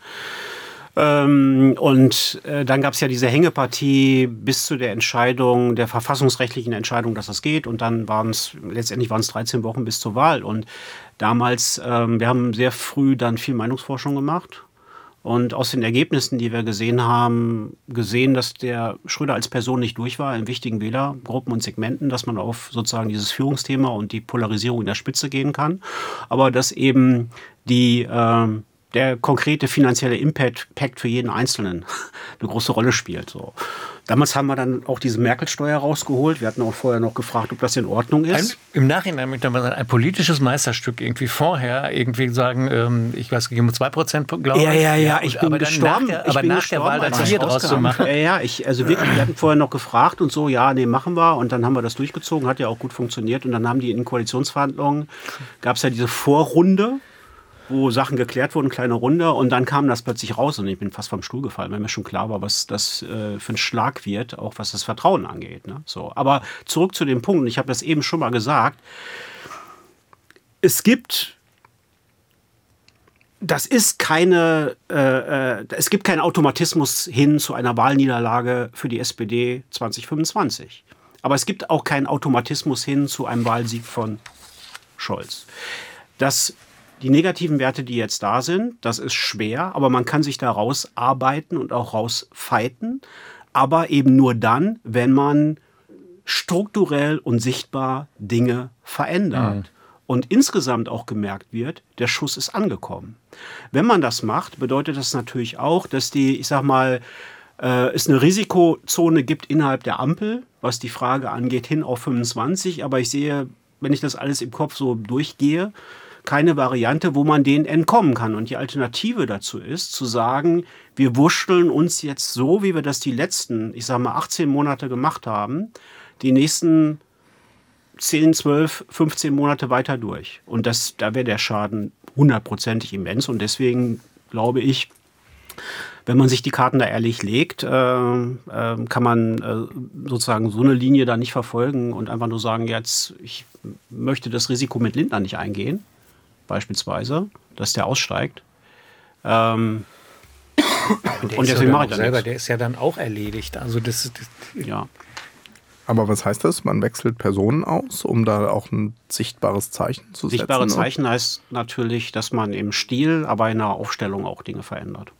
Ähm, und äh, dann gab es ja diese Hängepartie bis zu der Entscheidung, der verfassungsrechtlichen Entscheidung, dass das geht. Und dann waren es, letztendlich waren es 13 Wochen bis zur Wahl. Und damals, ähm, wir haben sehr früh dann viel Meinungsforschung gemacht und aus den Ergebnissen, die wir gesehen haben, gesehen, dass der Schröder als Person nicht durch war in wichtigen Wählergruppen und Segmenten, dass man auf sozusagen dieses Führungsthema und die Polarisierung in der Spitze gehen kann, aber dass eben die äh, der konkrete finanzielle Impact für jeden Einzelnen eine große Rolle spielt. So. Damals haben wir dann auch diese Merkel-Steuer rausgeholt. Wir hatten auch vorher noch gefragt, ob das in Ordnung ist. Ein, Im Nachhinein möchte man sagen, ein politisches Meisterstück irgendwie vorher irgendwie sagen, ähm, ich weiß nicht, 2 Prozent, glaube ich. Ja, ja, ja, ich bin aber gestorben. Nach der, aber nach der Wahl dann hier draus zu machen. Ja, ja, ich, also wirklich, wir hatten vorher noch gefragt und so, ja, nee, machen wir. Und dann haben wir das durchgezogen, hat ja auch gut funktioniert. Und dann haben die in Koalitionsverhandlungen, gab es ja diese Vorrunde wo Sachen geklärt wurden, kleine Runde, und dann kam das plötzlich raus und ich bin fast vom Stuhl gefallen, weil mir schon klar war, was das äh, für ein Schlag wird, auch was das Vertrauen angeht. Ne? So, aber zurück zu dem Punkt, ich habe das eben schon mal gesagt, es gibt das ist keine, äh, äh, es gibt keinen Automatismus hin zu einer Wahlniederlage für die SPD 2025. Aber es gibt auch keinen Automatismus hin zu einem Wahlsieg von Scholz. Das die negativen Werte, die jetzt da sind, das ist schwer, aber man kann sich da rausarbeiten und auch rausfighten. Aber eben nur dann, wenn man strukturell und sichtbar Dinge verändert. Mhm. Und insgesamt auch gemerkt wird, der Schuss ist angekommen. Wenn man das macht, bedeutet das natürlich auch, dass die, ich sag mal, äh, es eine Risikozone gibt innerhalb der Ampel, was die Frage angeht, hin auf 25. Aber ich sehe, wenn ich das alles im Kopf so durchgehe, keine Variante, wo man denen entkommen kann. Und die Alternative dazu ist, zu sagen, wir wurschteln uns jetzt so, wie wir das die letzten, ich sage mal, 18 Monate gemacht haben, die nächsten 10, 12, 15 Monate weiter durch. Und das, da wäre der Schaden hundertprozentig immens. Und deswegen glaube ich, wenn man sich die Karten da ehrlich legt, äh, äh, kann man äh, sozusagen so eine Linie da nicht verfolgen und einfach nur sagen, jetzt, ich möchte das Risiko mit Lindner nicht eingehen beispielsweise, dass der aussteigt. Ähm, und deswegen mache ich das selber. Der ist ja dann auch erledigt. Also das, das ja. Aber was heißt das? Man wechselt Personen aus, um da auch ein sichtbares Zeichen zu setzen? Sichtbare Zeichen heißt natürlich, dass man im Stil, aber in der Aufstellung auch Dinge verändert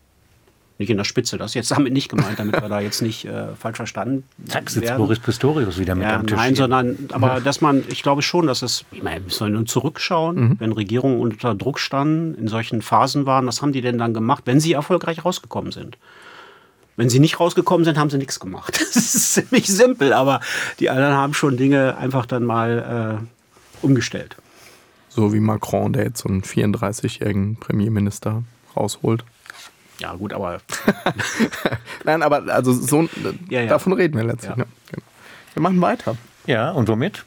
nicht in der Spitze. Das ist jetzt damit nicht gemeint, damit wir da jetzt nicht äh, falsch verstanden Zack, sitzt werden. Boris Pistorius wieder mit ja, am Tisch. Nein, sondern, aber dass man, ich glaube schon, dass es, ich meine, wir sollen nur zurückschauen, mhm. wenn Regierungen unter Druck standen, in solchen Phasen waren, was haben die denn dann gemacht, wenn sie erfolgreich rausgekommen sind? Wenn sie nicht rausgekommen sind, haben sie nichts gemacht. Das ist ziemlich simpel, aber die anderen haben schon Dinge einfach dann mal äh, umgestellt. So wie Macron, der jetzt so einen 34-jährigen Premierminister rausholt. Ja, gut, aber. Nein, aber also so ja, ja. davon reden wir letztlich. Ja. Ne? Genau. Wir machen weiter. Ja, und womit?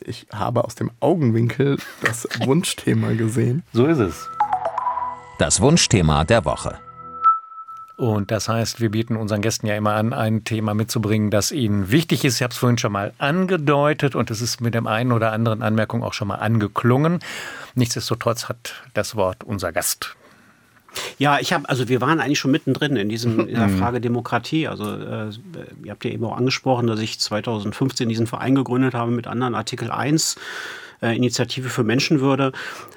Ich habe aus dem Augenwinkel das Wunschthema gesehen. So ist es. Das Wunschthema der Woche. Und das heißt, wir bieten unseren Gästen ja immer an, ein Thema mitzubringen, das ihnen wichtig ist. Ich habe es vorhin schon mal angedeutet und es ist mit dem einen oder anderen Anmerkung auch schon mal angeklungen. Nichtsdestotrotz hat das Wort unser Gast. Ja, ich habe, also wir waren eigentlich schon mittendrin in diesem in der mhm. Frage Demokratie. Also äh, ihr habt ja eben auch angesprochen, dass ich 2015 diesen Verein gegründet habe mit anderen Artikel 1 äh, Initiative für Menschenwürde.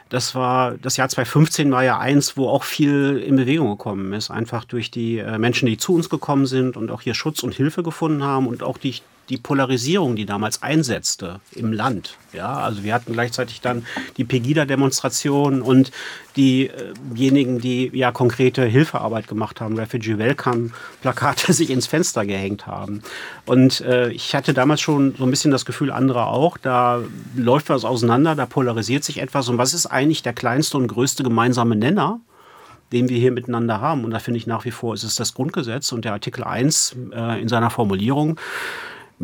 Das war, das Jahr 2015 war ja eins, wo auch viel in Bewegung gekommen ist. Einfach durch die äh, Menschen, die zu uns gekommen sind und auch hier Schutz und Hilfe gefunden haben und auch die, die Polarisierung, die damals einsetzte im Land. Ja, also wir hatten gleichzeitig dann die Pegida-Demonstration und diejenigen, die ja konkrete Hilfearbeit gemacht haben, Refugee Welcome Plakate sich ins Fenster gehängt haben. Und äh, ich hatte damals schon so ein bisschen das Gefühl, andere auch, da läuft was auseinander, da polarisiert sich etwas. Und was ist eigentlich der kleinste und größte gemeinsame Nenner? den wir hier miteinander haben. Und da finde ich nach wie vor, ist es das Grundgesetz und der Artikel 1 äh, in seiner Formulierung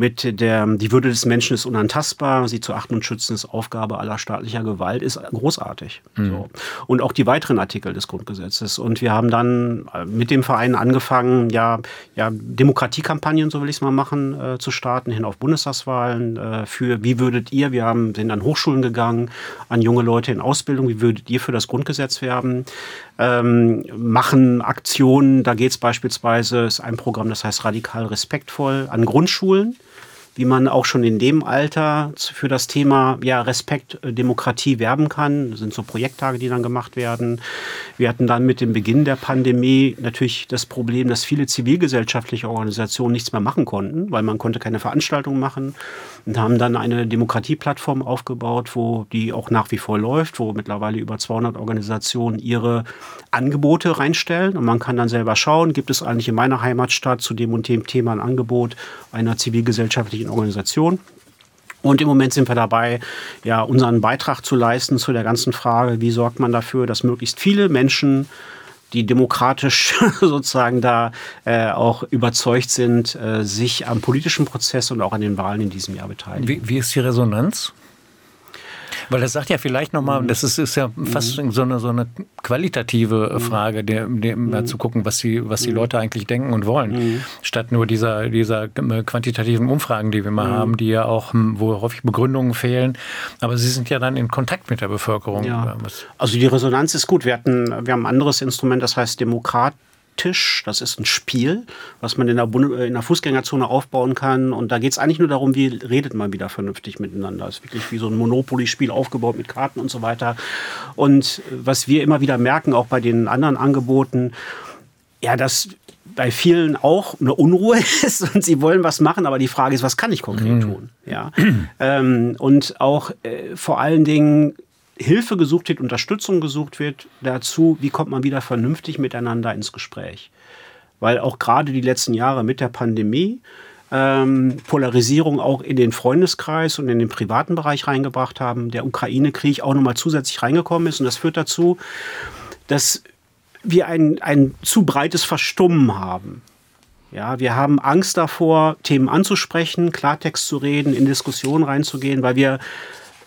mit der, die Würde des Menschen ist unantastbar, sie zu achten und schützen ist Aufgabe aller staatlicher Gewalt, ist großartig. Mhm. So. Und auch die weiteren Artikel des Grundgesetzes. Und wir haben dann äh, mit dem Verein angefangen, ja, ja Demokratiekampagnen, so will ich es mal machen, äh, zu starten, hin auf Bundestagswahlen, äh, für wie würdet ihr, wir haben, sind an Hochschulen gegangen, an junge Leute in Ausbildung, wie würdet ihr für das Grundgesetz werben? Ähm, machen Aktionen, da geht es beispielsweise, ist ein Programm, das heißt radikal respektvoll, an Grundschulen wie man auch schon in dem Alter für das Thema ja, Respekt, äh, Demokratie werben kann. Das sind so Projekttage, die dann gemacht werden. Wir hatten dann mit dem Beginn der Pandemie natürlich das Problem, dass viele zivilgesellschaftliche Organisationen nichts mehr machen konnten, weil man konnte keine Veranstaltungen machen und haben dann eine Demokratieplattform aufgebaut, wo die auch nach wie vor läuft, wo mittlerweile über 200 Organisationen ihre Angebote reinstellen und man kann dann selber schauen, gibt es eigentlich in meiner Heimatstadt zu dem und dem Thema ein Angebot einer zivilgesellschaftlichen Organisation. Und im Moment sind wir dabei, ja, unseren Beitrag zu leisten zu der ganzen Frage, wie sorgt man dafür, dass möglichst viele Menschen die demokratisch sozusagen da äh, auch überzeugt sind, äh, sich am politischen Prozess und auch an den Wahlen in diesem Jahr beteiligen. Wie, wie ist die Resonanz? Weil das sagt ja vielleicht nochmal, mhm. das ist, ist ja fast mhm. so, eine, so eine qualitative mhm. Frage, der, der mhm. zu gucken, was die, was die mhm. Leute eigentlich denken und wollen. Mhm. Statt nur dieser, dieser äh, quantitativen Umfragen, die wir mal haben, die ja auch, hm, wo häufig Begründungen fehlen. Aber sie sind ja dann in Kontakt mit der Bevölkerung. Ja. Also die Resonanz ist gut. Wir hatten, wir haben ein anderes Instrument, das heißt Demokrat Tisch. Das ist ein Spiel, was man in der, Bund äh, in der Fußgängerzone aufbauen kann. Und da geht es eigentlich nur darum, wie redet man wieder vernünftig miteinander. Das ist wirklich wie so ein Monopoly-Spiel aufgebaut mit Karten und so weiter. Und was wir immer wieder merken, auch bei den anderen Angeboten, ja, dass bei vielen auch eine Unruhe ist und sie wollen was machen, aber die Frage ist, was kann ich konkret mhm. tun? Ja. ähm, und auch äh, vor allen Dingen Hilfe gesucht wird, Unterstützung gesucht wird dazu, wie kommt man wieder vernünftig miteinander ins Gespräch. Weil auch gerade die letzten Jahre mit der Pandemie ähm, Polarisierung auch in den Freundeskreis und in den privaten Bereich reingebracht haben, der Ukraine-Krieg auch nochmal zusätzlich reingekommen ist. Und das führt dazu, dass wir ein, ein zu breites Verstummen haben. Ja, wir haben Angst davor, Themen anzusprechen, Klartext zu reden, in Diskussionen reinzugehen, weil wir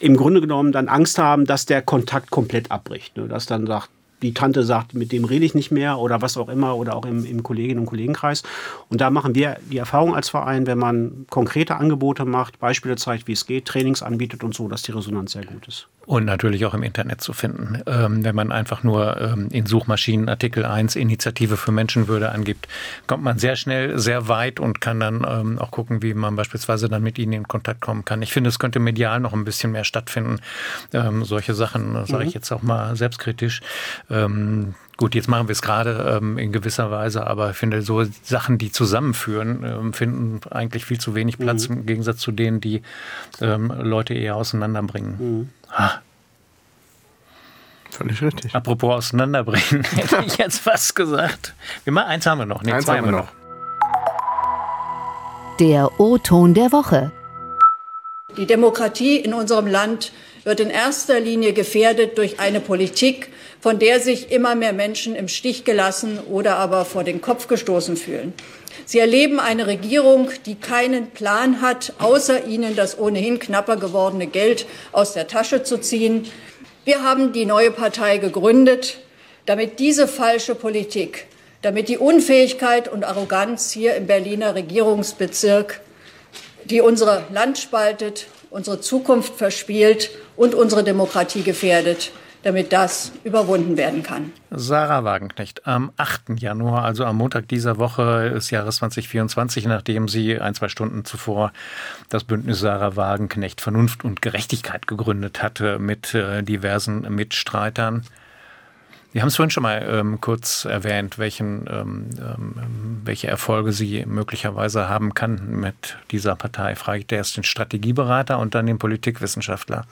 im Grunde genommen dann Angst haben, dass der Kontakt komplett abbricht. Ne? Dass dann sagt, die Tante sagt, mit dem rede ich nicht mehr oder was auch immer oder auch im, im Kolleginnen- und Kollegenkreis. Und da machen wir die Erfahrung als Verein, wenn man konkrete Angebote macht, Beispiele zeigt, wie es geht, Trainings anbietet und so, dass die Resonanz sehr gut ist. Und natürlich auch im Internet zu finden. Ähm, wenn man einfach nur ähm, in Suchmaschinen Artikel 1 Initiative für Menschenwürde angibt, kommt man sehr schnell sehr weit und kann dann ähm, auch gucken, wie man beispielsweise dann mit ihnen in Kontakt kommen kann. Ich finde, es könnte medial noch ein bisschen mehr stattfinden. Ähm, solche Sachen, sage ich mhm. jetzt auch mal selbstkritisch. Ähm, Gut, jetzt machen wir es gerade ähm, in gewisser Weise, aber ich finde, so Sachen, die zusammenführen, ähm, finden eigentlich viel zu wenig Platz mhm. im Gegensatz zu denen, die ähm, Leute eher auseinanderbringen. Mhm. Ha. Völlig richtig. Apropos auseinanderbringen, hätte ich jetzt fast gesagt. Wir machen, eins haben wir noch. Nee, eins zwei haben wir noch. Der O-Ton der Woche. Die Demokratie in unserem Land wird in erster Linie gefährdet durch eine Politik, von der sich immer mehr Menschen im Stich gelassen oder aber vor den Kopf gestoßen fühlen. Sie erleben eine Regierung, die keinen Plan hat, außer ihnen das ohnehin knapper gewordene Geld aus der Tasche zu ziehen. Wir haben die neue Partei gegründet, damit diese falsche Politik damit die Unfähigkeit und Arroganz hier im Berliner Regierungsbezirk, die unsere Land spaltet, unsere Zukunft verspielt und unsere Demokratie gefährdet, damit das überwunden werden kann. Sarah Wagenknecht, am 8. Januar, also am Montag dieser Woche des Jahres 2024, nachdem sie ein, zwei Stunden zuvor das Bündnis Sarah Wagenknecht Vernunft und Gerechtigkeit gegründet hatte mit äh, diversen Mitstreitern. Sie haben es vorhin schon mal ähm, kurz erwähnt, welchen, ähm, ähm, welche Erfolge Sie möglicherweise haben kann mit dieser Partei. Frage ich erst den Strategieberater und dann den Politikwissenschaftler.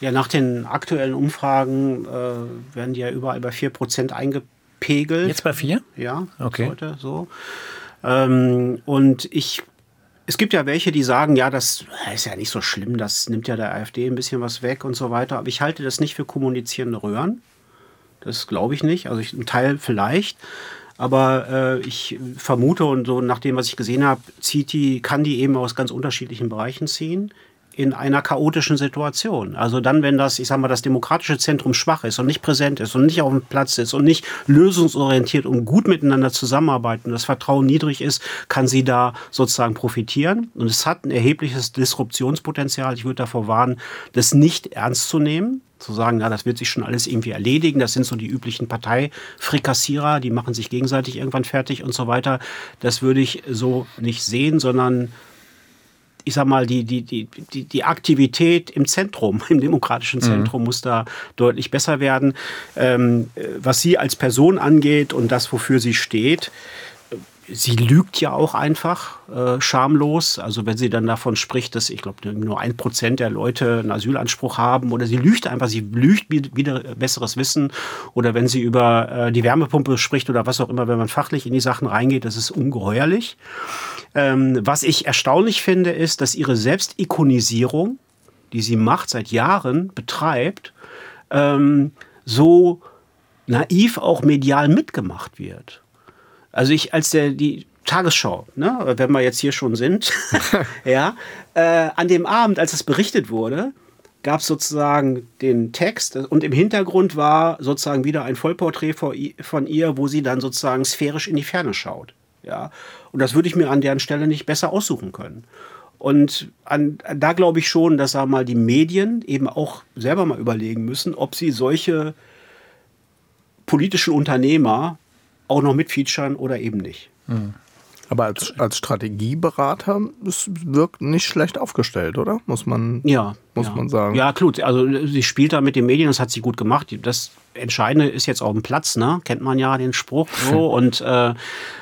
Ja, nach den aktuellen Umfragen äh, werden die ja überall bei 4% eingepegelt. Jetzt bei 4? Ja, okay. Heute so. Ähm, und ich es gibt ja welche, die sagen, ja, das ist ja nicht so schlimm, das nimmt ja der AfD ein bisschen was weg und so weiter. Aber ich halte das nicht für kommunizierende Röhren. Das glaube ich nicht. Also ich, ein Teil vielleicht. Aber äh, ich vermute und so nach dem, was ich gesehen habe, zieht die, kann die eben aus ganz unterschiedlichen Bereichen ziehen in einer chaotischen Situation. Also dann, wenn das, ich sag mal, das demokratische Zentrum schwach ist und nicht präsent ist und nicht auf dem Platz ist und nicht lösungsorientiert und gut miteinander zusammenarbeiten, das Vertrauen niedrig ist, kann sie da sozusagen profitieren. Und es hat ein erhebliches Disruptionspotenzial. Ich würde davor warnen, das nicht ernst zu nehmen zu sagen, ja, das wird sich schon alles irgendwie erledigen. Das sind so die üblichen Parteifrikassierer, die machen sich gegenseitig irgendwann fertig und so weiter. Das würde ich so nicht sehen, sondern ich sag mal, die, die, die, die, die Aktivität im Zentrum, im demokratischen mhm. Zentrum mhm. muss da deutlich besser werden. Ähm, was sie als Person angeht und das, wofür sie steht, sie lügt ja auch einfach äh, schamlos. Also wenn sie dann davon spricht, dass ich glaube nur ein Prozent der Leute einen Asylanspruch haben oder sie lügt einfach, sie lügt wieder besseres Wissen oder wenn sie über äh, die Wärmepumpe spricht oder was auch immer, wenn man fachlich in die Sachen reingeht, das ist ungeheuerlich. Ähm, was ich erstaunlich finde, ist, dass ihre Selbstikonisierung, die sie macht seit Jahren betreibt, ähm, so naiv auch medial mitgemacht wird. Also ich, als der, die Tagesschau, ne, wenn wir jetzt hier schon sind, ja, äh, an dem Abend, als es berichtet wurde, gab es sozusagen den Text und im Hintergrund war sozusagen wieder ein Vollporträt von ihr, wo sie dann sozusagen sphärisch in die Ferne schaut. Ja, und das würde ich mir an deren Stelle nicht besser aussuchen können. Und an, da glaube ich schon, dass mal die Medien eben auch selber mal überlegen müssen, ob sie solche politischen Unternehmer auch noch mitfeaturen oder eben nicht. Mhm. Aber als, als Strategieberater es wirkt nicht schlecht aufgestellt, oder? Muss man, ja, muss ja. man sagen. Ja, klar. Also sie spielt da mit den Medien, das hat sie gut gemacht. Das Entscheidende ist jetzt auf dem Platz, ne? Kennt man ja den Spruch so. und äh,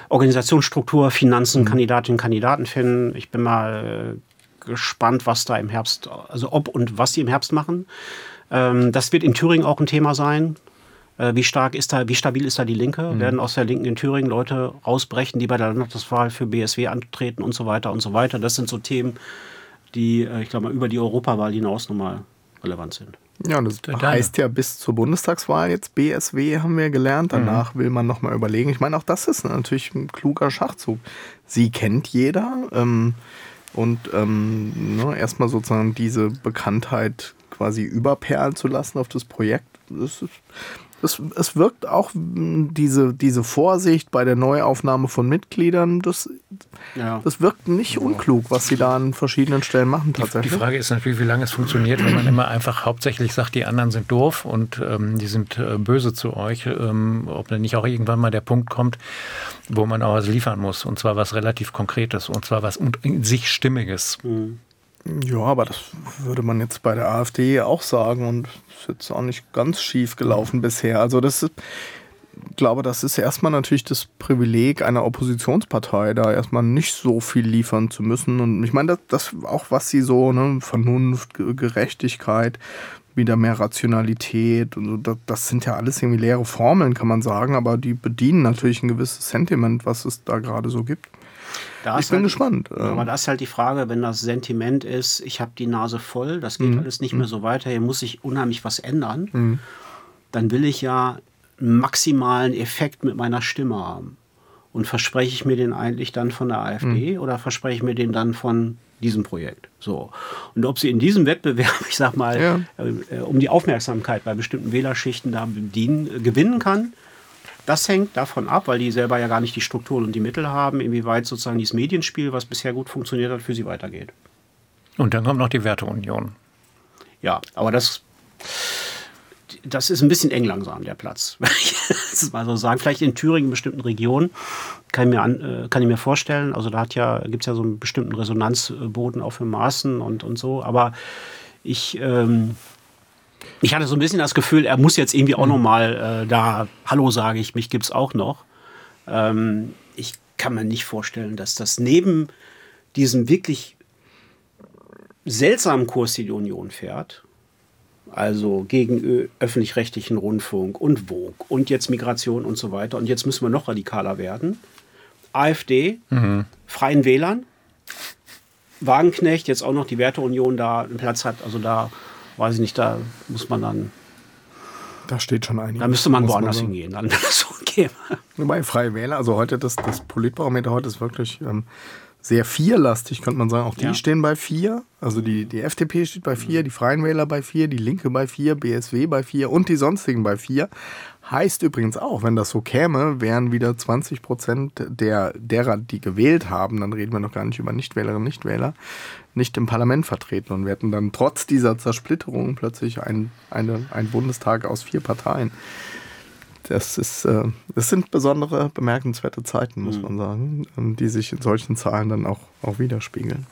Organisationsstruktur, Finanzen, mhm. Kandidatinnen, Kandidaten finden. Ich bin mal äh, gespannt, was da im Herbst, also ob und was sie im Herbst machen. Ähm, das wird in Thüringen auch ein Thema sein. Äh, wie stark ist da, wie stabil ist da die Linke? Mhm. Werden aus der Linken in Thüringen Leute rausbrechen, die bei der Landtagswahl für BSW antreten und so weiter und so weiter? Das sind so Themen, die, äh, ich glaube mal, über die Europawahl hinaus nochmal relevant sind. Ja, und das Deine. heißt ja bis zur Bundestagswahl jetzt BSW, haben wir gelernt. Mhm. Danach mhm. will man nochmal überlegen. Ich meine, auch das ist natürlich ein kluger Schachzug. Sie kennt jeder ähm, und ähm, ne, erstmal sozusagen diese Bekanntheit quasi überperlen zu lassen auf das Projekt. Das ist es, es wirkt auch diese, diese Vorsicht bei der Neuaufnahme von Mitgliedern, das, ja. das wirkt nicht unklug, was sie da an verschiedenen Stellen machen tatsächlich. Die, Frage ist natürlich, wie lange es funktioniert, wenn man immer einfach hauptsächlich sagt, die anderen sind doof und ähm, die sind äh, böse zu euch, ähm, ob dann nicht auch irgendwann mal der Punkt kommt, wo man auch was liefern muss und zwar was relativ Konkretes und zwar was in sich Stimmiges. Mhm. Ja, aber das würde man jetzt bei der AfD auch sagen und ist jetzt auch nicht ganz schief gelaufen bisher. Also das ist, ich glaube, das ist erstmal natürlich das Privileg einer Oppositionspartei, da erstmal nicht so viel liefern zu müssen. Und ich meine, das, das auch was sie so, ne, Vernunft, Gerechtigkeit, wieder mehr Rationalität und so, das, das sind ja alles irgendwie leere Formeln, kann man sagen, aber die bedienen natürlich ein gewisses Sentiment, was es da gerade so gibt. Da ich bin halt, gespannt. Aber ähm. da ist halt die Frage, wenn das Sentiment ist, ich habe die Nase voll, das geht mhm. alles nicht mehr mhm. so weiter, hier muss sich unheimlich was ändern, mhm. dann will ich ja einen maximalen Effekt mit meiner Stimme haben. Und verspreche ich mir den eigentlich dann von der AfD mhm. oder verspreche ich mir den dann von diesem Projekt? So. Und ob sie in diesem Wettbewerb, ich sag mal, ja. äh, um die Aufmerksamkeit bei bestimmten Wählerschichten da bedienen, äh, gewinnen kann, Das hängt davon ab, weil die selber ja gar nicht die Strukturen und die Mittel haben, inwieweit sozusagen dieses Medienspiel, was bisher gut funktioniert hat, für sie weitergeht. Und dann kommt noch die Werteunion. Ja, aber das, das ist ein bisschen eng langsam, der Platz. das mal so sagen. Vielleicht in Thüringen, in bestimmten Regionen, kann ich mir, an, äh, kann ich mir vorstellen. Also da ja, gibt es ja so einen bestimmten Resonanzboden auch für Maßen und, und so. Aber ich, ähm, ich hatte so ein bisschen das Gefühl, er muss jetzt irgendwie auch noch mal äh, da Hallo sage ich, mich gibt es auch noch. Ähm, ich kann mir nicht vorstellen, dass das neben diesem wirklich seltsamen Kurs, den die Union fährt, also gegen öffentlich-rechtlichen Rundfunk und Vogue und jetzt Migration und so weiter. Und jetzt müssen wir noch radikaler werden. AfD, mhm. Freien Wählern, Wagenknecht, jetzt auch noch die Werteunion da einen Platz hat. Also da weiß ich nicht, da muss man dann. Da steht schon einiges. Da müsste man woanders man hingehen, dann so käme. Wobei Freie Wähler, also heute das, das Politbarometer heute ist wirklich ähm, sehr vierlastig, könnte man sagen. Auch die ja. stehen bei vier. Also die, die FDP steht bei vier, die Freien Wähler bei vier, die Linke bei vier, BSW bei vier und die sonstigen bei vier. Heißt übrigens auch, wenn das so käme, wären wieder 20 Prozent der, derer, die gewählt haben, dann reden wir noch gar nicht über Nichtwählerinnen und Nichtwähler, nicht im Parlament vertreten und wir hätten dann trotz dieser Zersplitterung plötzlich ein, eine, ein Bundestag aus vier Parteien das ist, äh, das sind besondere, bemerkenswerte Zeiten, muss mhm. man sagen, ähm, die sich in solchen Zahlen dann auch, auch widerspiegeln.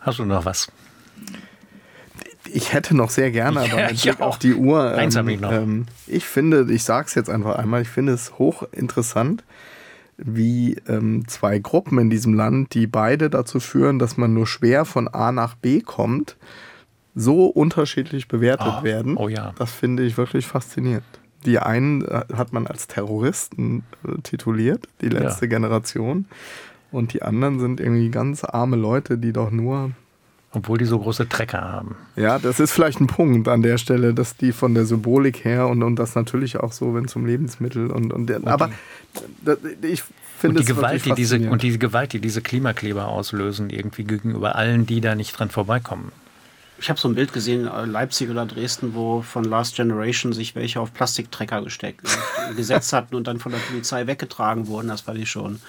Hast du noch was? Ich hätte noch sehr gerne, aber ja, mit Blick auf die Uhr. Ähm, Eins habe ich noch. Ähm, ich finde, ich sage es jetzt einfach einmal, ich finde es hochinteressant, wie ähm, zwei Gruppen in diesem Land, die beide dazu führen, dass man nur schwer von A nach B kommt, so unterschiedlich bewertet oh, werden. Oh ja. Das finde ich wirklich faszinierend. Die einen äh, hat man als Terroristen äh, tituliert, die letzte ja. Generation. Und die anderen sind irgendwie ganz arme Leute, die doch nur. Obwohl die so große Trecker haben. Ja, das ist vielleicht ein Punkt an der Stelle, dass die von der Symbolik her und, und das natürlich auch so, wenn es um Lebensmittel und. und, und aber die, ich finde und die Gewalt, die diese Und die Gewalt, die diese Klimakleber auslösen, irgendwie gegenüber allen, die da nicht dran vorbeikommen. Ich habe so ein Bild gesehen, äh, Leipzig oder Dresden, wo von Last Generation sich welche auf Plastiktrecker gesteckt, äh, gesetzt hatten und dann von der Polizei weggetragen wurden. Das fand ich schon.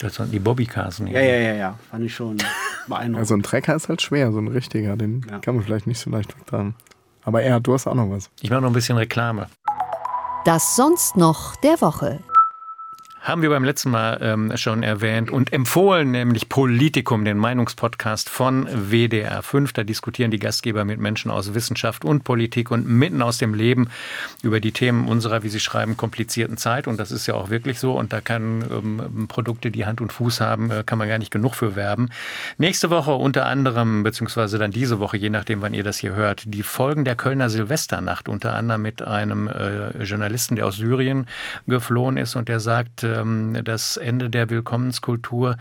Das waren die Bobbycars. Ja, ja, ja, ja. Fand ich schon beeindruckend. Also ein Trecker ist halt schwer, so ein richtiger. Den ja. kann man vielleicht nicht so leicht wegtragen. Aber er, du hast auch noch was. Ich mache noch ein bisschen Reklame. Das sonst noch der Woche haben wir beim letzten Mal ähm, schon erwähnt und empfohlen, nämlich Politikum, den Meinungspodcast von WDR 5. Da diskutieren die Gastgeber mit Menschen aus Wissenschaft und Politik und mitten aus dem Leben über die Themen unserer, wie sie schreiben, komplizierten Zeit. Und das ist ja auch wirklich so. Und da kann ähm, Produkte, die Hand und Fuß haben, äh, kann man gar nicht genug für werben. Nächste Woche unter anderem, beziehungsweise dann diese Woche, je nachdem, wann ihr das hier hört, die Folgen der Kölner Silvesternacht, unter anderem mit einem äh, Journalisten, der aus Syrien geflohen ist und der sagt, äh, ähm, das Ende der Willkommenskultur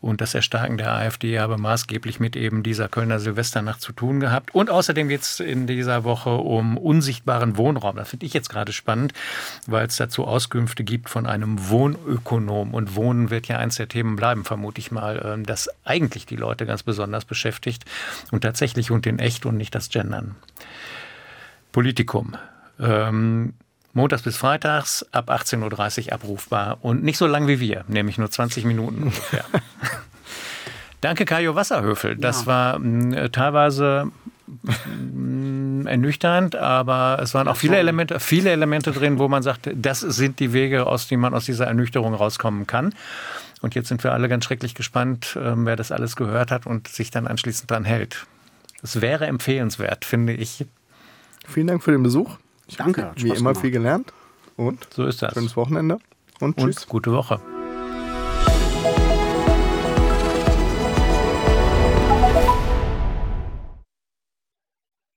und das Erstarken der AfD habe maßgeblich mit eben dieser Kölner Silvesternacht zu tun gehabt. Und außerdem geht es in dieser Woche um unsichtbaren Wohnraum. Das finde ich jetzt gerade spannend, weil es dazu Auskünfte gibt von einem Wohnökonom. Und Wohnen wird ja eins der Themen bleiben, vermute ich mal, ähm, das eigentlich die Leute ganz besonders beschäftigt. Und tatsächlich und in echt und nicht das Gendern. Politikum. Ähm, montags bis freitags ab 18.30 Uhr abrufbar und nicht so lang wie wir, nämlich nur 20 Minuten ungefähr. Danke, Kajo Wasserhöfel. Das ja. war mh, äh, teilweise mh, ernüchternd, aber es waren auch viele Elemente, viele Elemente drin, wo man sagt, das sind die Wege, aus denen man aus dieser Ernüchterung rauskommen kann. Und jetzt sind wir alle ganz schrecklich gespannt, äh, wer das alles gehört hat und sich dann anschließend dran hält. Das wäre empfehlenswert, finde ich. Vielen Dank für den Besuch. Danke. Wie immer gemacht. viel gelernt. Und so ist das. Schönes Wochenende. Und tschüss. Und gute Woche.